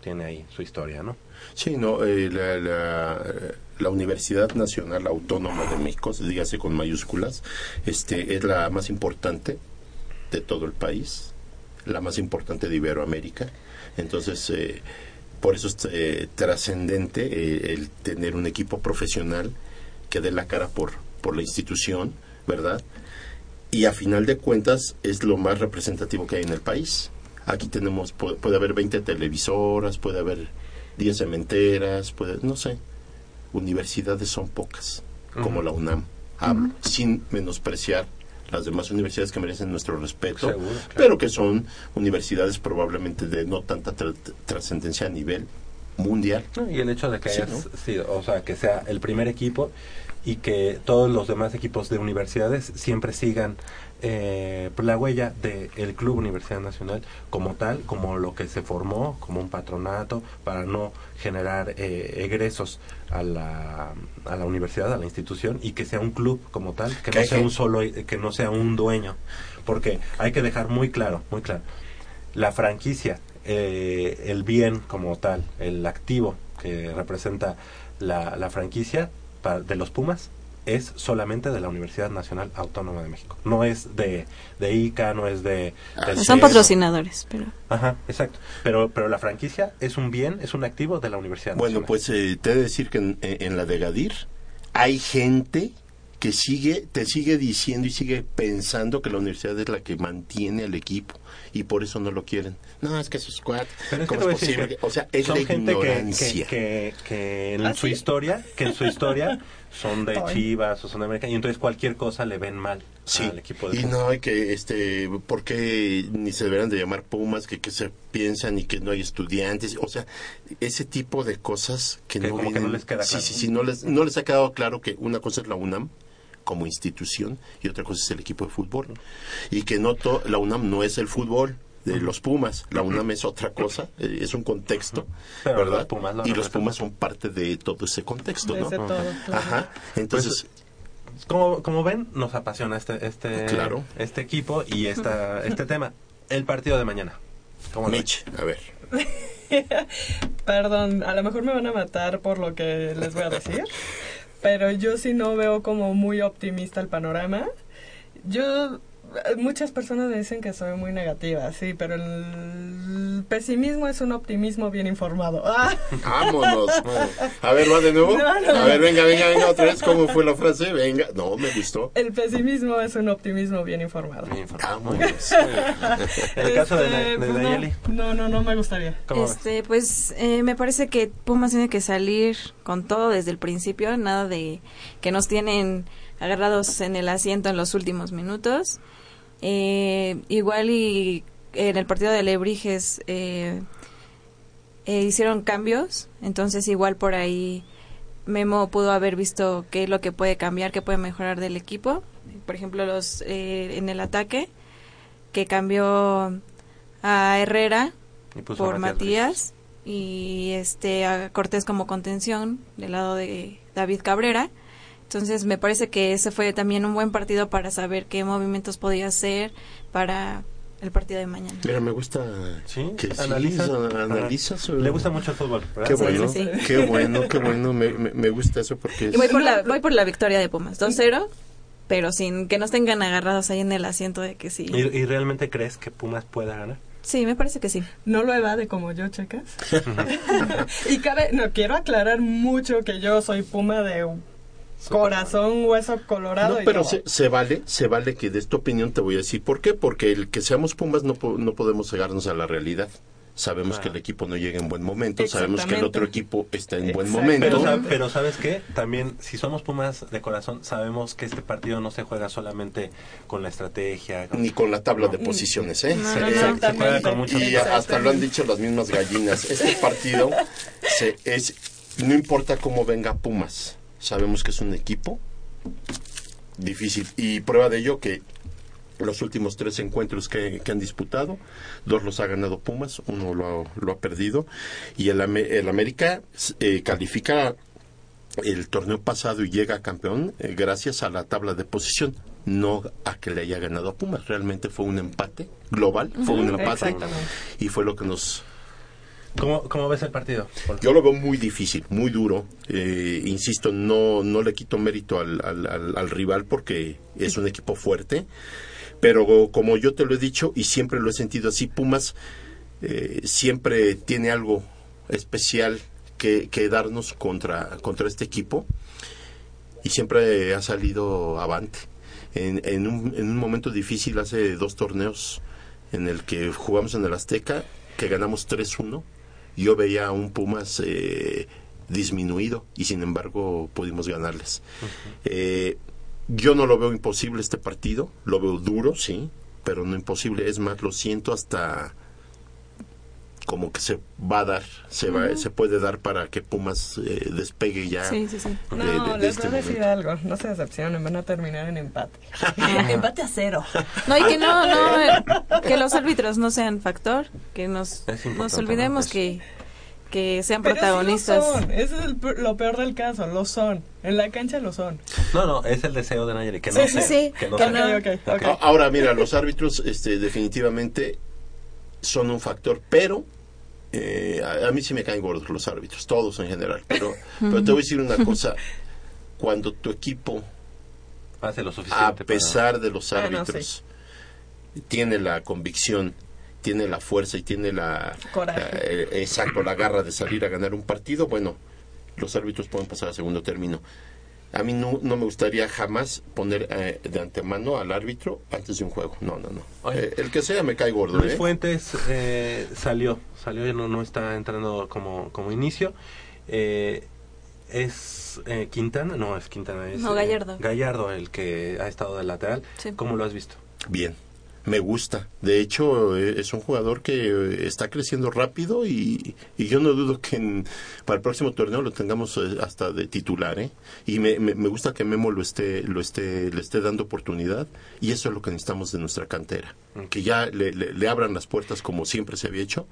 tiene ahí su historia, ¿no? Sí, no, eh, la, la, la Universidad Nacional Autónoma de México, dígase con mayúsculas, este, es la más importante de todo el país, la más importante de Iberoamérica. Entonces, eh, por eso es eh, trascendente eh, el tener un equipo profesional que dé la cara por, por la institución, ¿verdad? Y a final de cuentas es lo más representativo que hay en el país. Aquí tenemos, puede, puede haber 20 televisoras, puede haber 10 cementeras, puede, no sé. universidades son pocas, como la UNAM, hablo, sin menospreciar las demás universidades que merecen nuestro respeto, Seguro, claro. pero que son universidades probablemente de no tanta tra- trascendencia a nivel mundial. No, Y el hecho de que Sí, hayas sido, o sea, que sea el primer equipo y que todos los demás equipos de universidades siempre sigan eh, pues, la huella del Club Universidad Nacional como tal, como lo que se formó, como un patronato, para no generar eh, egresos a la, a la universidad, a la institución, y que sea un club como tal, que no sea un solo, que no sea un dueño, porque hay que dejar muy claro, muy claro, la franquicia, eh, el bien como tal, el activo que representa la, la franquicia pa- de los Pumas es solamente de la Universidad Nacional Autónoma de México. No es de, de ICA, no es de... del Son patrocinadores, pero... Ajá, exacto. Pero, pero la franquicia es un bien, es un activo de la Universidad Bueno, Nacional. pues eh, te he de decir que en, en la de Gadir hay gente que sigue, te sigue diciendo y sigue pensando que la universidad es la que mantiene al equipo y por eso no lo quieren. No, es que esos cuatro, Pero es que ¿cómo voy es posible? que O sea, es son la gente que, que, que, que en ¿Ah, su sí? historia, que en su historia [laughs] son de. Chivas o son de América y entonces cualquier cosa le ven mal Sí, al equipo de y no hay que, este, ¿por qué ni se deberán de llamar Pumas, que, que se piensan y que no hay estudiantes? O sea, ese tipo de cosas que, Que no como que vienen- no les queda sí, claro. sí, sí, no les, no les ha quedado claro que una cosa es la UNAM como institución y otra cosa es el equipo de fútbol. Y que no to- la UNAM no es el fútbol de los Pumas, la UNAM es otra cosa, eh, es un contexto, Pero ¿verdad? los Pumas lo y los. Pumas son parte de todo ese contexto, De ¿no? ese todo, claro. Ajá, entonces... Como, como ven, nos apasiona este, este, Claro. este equipo y esta, [laughs] este tema. El partido de mañana. ¿Cómo? Mitch, a ver. [laughs] Perdón, a lo mejor me van a matar por lo que les voy a decir, [laughs] pero yo sí no veo como muy optimista el panorama. Yo, muchas personas me dicen que soy muy negativa, sí, pero el pesimismo es un optimismo bien informado. Ah. [laughs] Vámonos. A ver, va de nuevo. No, no. A ver, venga, venga, venga, otra vez. ¿Cómo fue la frase? Venga. No, me gustó. El pesimismo es un optimismo bien informado. Vámonos. [laughs] En el caso de, Este, de pues no, Nayeli. no, no, no me gustaría. ¿Cómo ves? Este, pues eh, me parece que Pumas tiene que salir con todo desde el principio, nada de que nos tienen agarrados en el asiento en los últimos minutos. Eh, igual y en el partido de Lebrijes eh, eh, hicieron cambios, entonces igual por ahí Memo pudo haber visto qué es lo que puede cambiar, qué puede mejorar del equipo. Por ejemplo, los eh, en el ataque que cambió a Herrera a por Matías Matías y este a Cortés como contención del lado de David Cabrera. Entonces me parece que ese fue también un buen partido para saber qué movimientos podía hacer para el partido de mañana. Mira, me gusta que sí, analiza. analizas. Le gusta mucho el fútbol, ¿verdad? Qué Sí, bueno, sí, sí. qué bueno, qué bueno. Me, me, me gusta eso porque es... Y voy por la, voy por la victoria de Pumas, 2-0, pero sin que nos tengan agarrados ahí en el asiento de que sí. ¿Y, y realmente crees que Pumas pueda ganar? Sí, me parece que sí. No lo evade como yo, checas. [laughs] y cabe, no quiero aclarar mucho que yo soy puma de corazón, hueso colorado. No, pero se, se vale, se vale que de esta opinión te voy a decir por qué. Porque el que seamos Pumas no, no podemos cegarnos a la realidad. Sabemos que el equipo no llega en buen momento, sabemos que el otro equipo está en buen momento. Pero, sab- pero ¿sabes qué? También, si somos Pumas de corazón, sabemos que este partido no se juega solamente con la estrategia. Ni con la tabla de posiciones, ¿eh? No, no, no, se juega con mucho y hasta lo han dicho las mismas gallinas. Este partido se, es, no importa cómo venga Pumas, sabemos que es un equipo difícil. Y prueba de ello que los últimos tres encuentros que, que han disputado, dos los ha ganado Pumas, uno lo ha, lo ha perdido. Y el, el América eh, califica el torneo pasado y llega campeón eh, gracias a la tabla de posición, no a que le haya ganado a Pumas. Realmente fue un empate global, fue un empate y fue lo que nos... ¿Cómo, cómo ves el partido? Yo lo veo muy difícil, muy duro. Eh, insisto, no, no le quito mérito al, al, al- al rival porque es un equipo fuerte. Pero como yo te lo he dicho y siempre lo he sentido así, Pumas eh, siempre tiene algo especial que, que darnos contra, contra este equipo y siempre ha salido avante. En, en, un, en un momento difícil, hace dos torneos en el que jugamos en el Azteca, que ganamos 3-1, yo veía a un Pumas eh, disminuido y sin embargo pudimos ganarles. Eh, yo no lo veo imposible este partido, lo veo duro, sí, pero no imposible. Es más, lo siento hasta como que se va a dar, se va, se puede dar para que Pumas eh, despegue ya. Sí, sí, sí. de- No, de- de les este voy a decir momento. algo. No se decepcionen, van a terminar en empate. [laughs] empate a cero. No, y que no, no, [laughs] eh, que los árbitros no sean factor, que nos, nos olvidemos ¿no? que, que sean Pero sí lo protagonistas. son. Ese es el lo peor del caso. Lo son. En la cancha lo son. No, no, es el deseo de Nayeli, que no Sí, sí, sea, sí, que no que sea. no. Ok, ok, ok. A- Ahora, mira, los árbitros este, definitivamente son un factor, pero eh, a, a mí sí me caen gordos los árbitros, todos en general. Pero, [laughs] pero te voy a decir una cosa, cuando tu equipo, Hace lo suficiente. a pesar de los Ah, no, árbitros, tiene la convicción, tiene la fuerza y tiene la, Coraje. la- eh, exacto, la garra de salir a ganar un partido, bueno, los árbitros pueden pasar a segundo término. A mí no, no me gustaría jamás poner eh, de antemano al árbitro antes de un juego. No, no, no. Oye. Eh, el que sea me cae gordo. Luis ¿eh? Fuentes eh, salió, salió y no, no está entrando como, como inicio. Eh, es eh, Quintana, no es Quintana, es No, eh, Gallardo. Gallardo el que ha estado de lateral. Sí. ¿Cómo lo has visto? Bien, me gusta. De hecho, eh, es un jugador que eh, está creciendo rápido y, y yo no dudo que en- para el próximo torneo lo tengamos eh, hasta de titular. ¿eh? Y me, me, me gusta que Memo lo esté, lo esté, le esté dando oportunidad y eso es lo que necesitamos de nuestra cantera. Que ya le, le- le abran las puertas como siempre se había hecho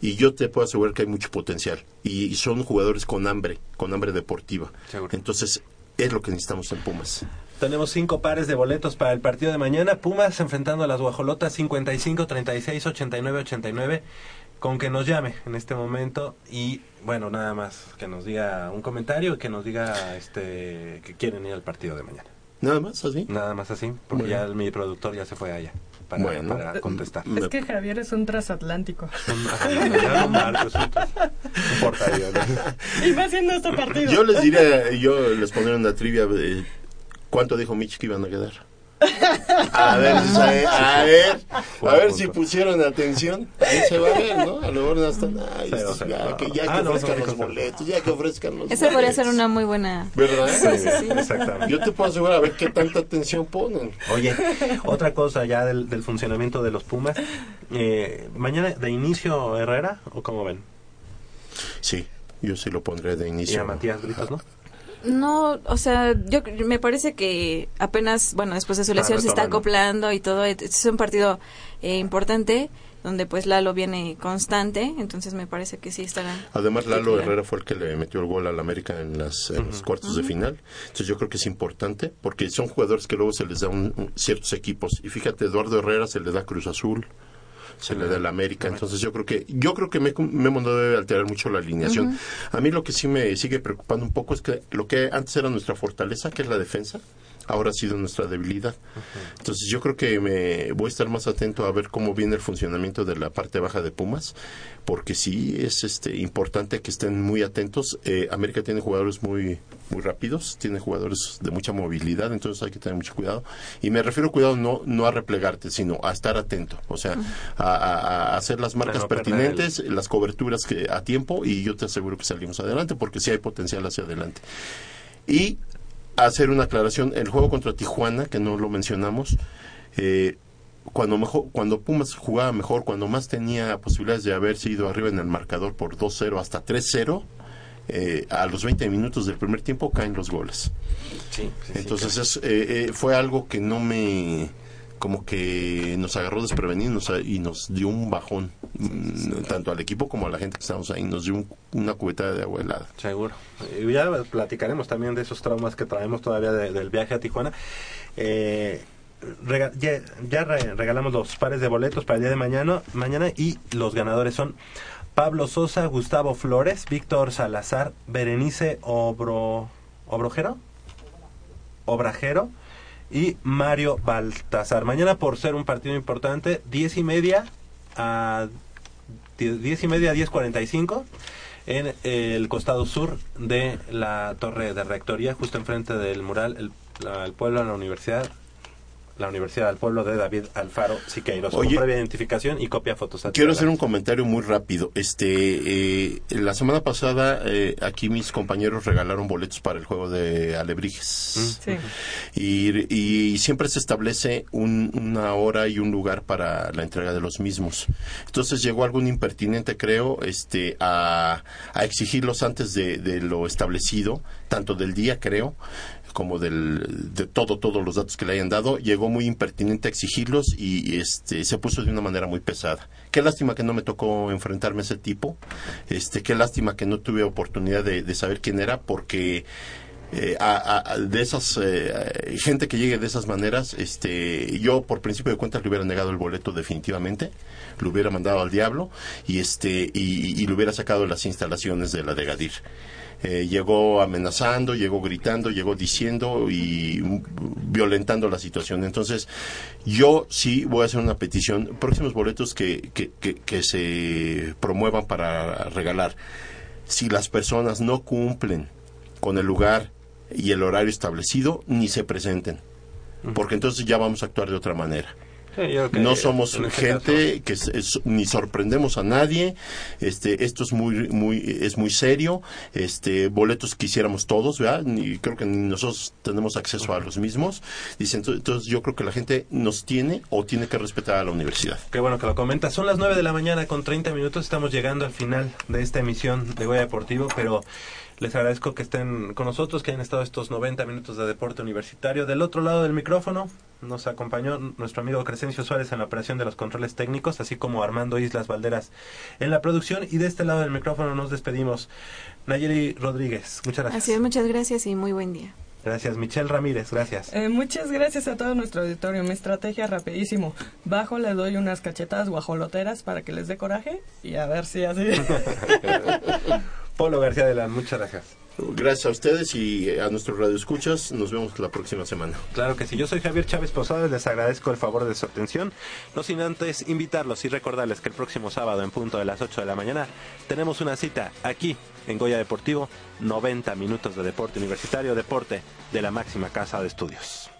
y yo te puedo asegurar que hay mucho potencial y, y son jugadores con hambre, con hambre deportiva. Seguro. Entonces, es lo que necesitamos en Pumas. Tenemos cinco pares de boletos para el partido de mañana. Pumas enfrentando a las Guajolotas 55, 36, 89, 89. Con que nos llame en este momento y bueno, nada más que nos diga un comentario y que nos diga este que quieren ir al partido de mañana. Nada más así. Nada más así, porque Bueno. ya mi productor ya se fue allá para, Bueno. para contestar. Es que Javier es un transatlántico. Y va haciendo este partido. Yo les diría, yo les pondré una trivia de cuánto dijo Mitch que iban a quedar. A ver, a a ver, a ver si pusieron atención. Ahí se va a ver, ¿no? A lo mejor no están. Ay, ya que, ya Ah, que ofrezcan no, los boletos, ya que ofrezcan los Esa podría boletos. ser una muy buena. ¿Verdad? Sí, sí, sí. Exactamente. Yo te puedo asegurar a ver qué tanta atención ponen. Oye, otra cosa ya del, del funcionamiento de los Pumas. Eh, ¿Mañana de inicio Herrera o cómo ven? Sí, yo sí lo pondré de Y inicio. a Matías Britos, ¿no? No, o sea, yo me parece que apenas, bueno, después de su lesión se está acoplando y todo. Es un partido eh, importante donde pues Lalo viene constante, entonces me parece que sí estará. Además, Lalo titular. Herrera fue el que le metió el gol al América en, las, en los cuartos de final. Entonces, yo creo que es importante porque son jugadores que luego se les da un, un- ciertos equipos. Y fíjate, Eduardo Herrera se le da Cruz Azul, se le da el América. Entonces, yo creo que yo creo que Me- Memo no debe alterar mucho la alineación. A mí lo que sí me sigue preocupando un poco es que lo que antes era nuestra fortaleza, que es la defensa, ahora ha sido nuestra debilidad. Entonces yo creo que me voy a estar más atento a ver cómo viene el funcionamiento de la parte baja de Pumas, porque sí es este importante que estén muy atentos. Eh, América tiene jugadores muy muy rápidos, tiene jugadores de mucha movilidad, entonces hay que tener mucho cuidado. Y me refiero cuidado no no a replegarte, sino a estar atento, o sea, a, a- a hacer las marcas no pertinentes, las coberturas que a tiempo y yo te aseguro que salimos adelante, porque sí hay potencial hacia adelante. Y hacer una aclaración, el juego contra Tijuana, que no lo mencionamos, eh, cuando mejor, cuando Pumas jugaba mejor, cuando más tenía posibilidades de haberse ido arriba en el marcador por 2-0 hasta 3-0, eh, a los 20 minutos del primer tiempo caen los goles. Sí, Entonces es, eh, eh, fue algo que no me como que nos agarró desprevenidos y nos dio un bajón mm, tanto al equipo como a la gente que estábamos ahí nos dio un- una cubeta de agua helada Seguro. Y ya platicaremos también de esos traumas que traemos todavía de- del viaje a Tijuana. Eh, rega- ya ya re- regalamos los pares de boletos para el día de mañana, mañana y los ganadores son Pablo Sosa, Gustavo Flores, Víctor Salazar, Berenice Obro, Obrojero, Obrajero y Mario Baltazar. Mañana por ser un partido importante, diez y media a die- diez y media a 10.45 en el costado sur de la torre de rectoría, justo enfrente del mural el pueblo a la universidad, la Universidad del Pueblo de David Alfaro Siqueiros. Oye. Con previa identificación y copia fotostatal. Quiero hacer un comentario muy rápido. Este, eh, la semana pasada eh, aquí mis compañeros regalaron boletos para el juego de Alebrijes. Sí. Y, y siempre se establece un- una hora y un lugar para la entrega de los mismos. Entonces llegó algún impertinente, creo, este, a, a exigirlos antes de, de lo establecido, tanto del día, creo, como del, de todo, todos los datos que le hayan dado, llegó muy impertinente a exigirlos y este, se puso de una manera muy pesada. Qué lástima que no me tocó enfrentarme a ese tipo, este, qué lástima que no tuve oportunidad de, de saber quién era, porque eh, a, de esas eh, gente que llegue de esas maneras, este, yo por principio de cuentas le hubiera negado el boleto definitivamente, lo hubiera mandado al diablo y este y, y le hubiera sacado de las instalaciones de la de Gadir. Eh, llegó amenazando, llegó gritando, llegó diciendo y violentando la situación. Entonces, yo sí voy a hacer una petición. Próximos boletos que, que, que, que se promuevan para regalar. Si las personas no cumplen con el lugar y el horario establecido, ni se presenten. Porque entonces ya vamos a actuar de otra manera. Sí, que no somos en gente que es- es- ni sorprendemos a nadie. Este esto es muy muy es muy serio. Este boletos quisiéramos todos verdad y creo que ni nosotros tenemos acceso a los mismos. Dicen ento- entonces yo creo que la gente nos tiene o tiene que respetar a la universidad. Qué bueno que lo comentas. Son las 9 de la mañana con 30 minutos. Estamos llegando al final de esta emisión de Goya Deportivo, pero les agradezco que estén con nosotros, que hayan estado estos 90 minutos de deporte universitario. Del otro lado del micrófono nos acompañó nuestro amigo Crescencio Suárez en la operación de los controles técnicos, así como Armando Islas Valderas en la producción. Y de este lado del micrófono nos despedimos. Nayeli Rodríguez, muchas gracias. Así es, muchas gracias y muy buen día. Gracias. Michelle Ramírez, gracias. Eh, muchas gracias a todo nuestro auditorio. Mi estrategia rapidísimo. Bajo le doy unas cachetadas guajoloteras para que les dé coraje y a ver si así. [laughs] Polo García de la, muchas gracias. gracias a ustedes y a nuestros radioescuchas. Nos vemos la próxima semana. Claro que sí, yo soy Javier Chávez Posadas, les agradezco el favor de su atención, no sin antes invitarlos y recordarles que el próximo sábado en punto de las 8 de la mañana tenemos una cita aquí en Goya Deportivo, 90 minutos de deporte universitario, deporte de la máxima casa de estudios.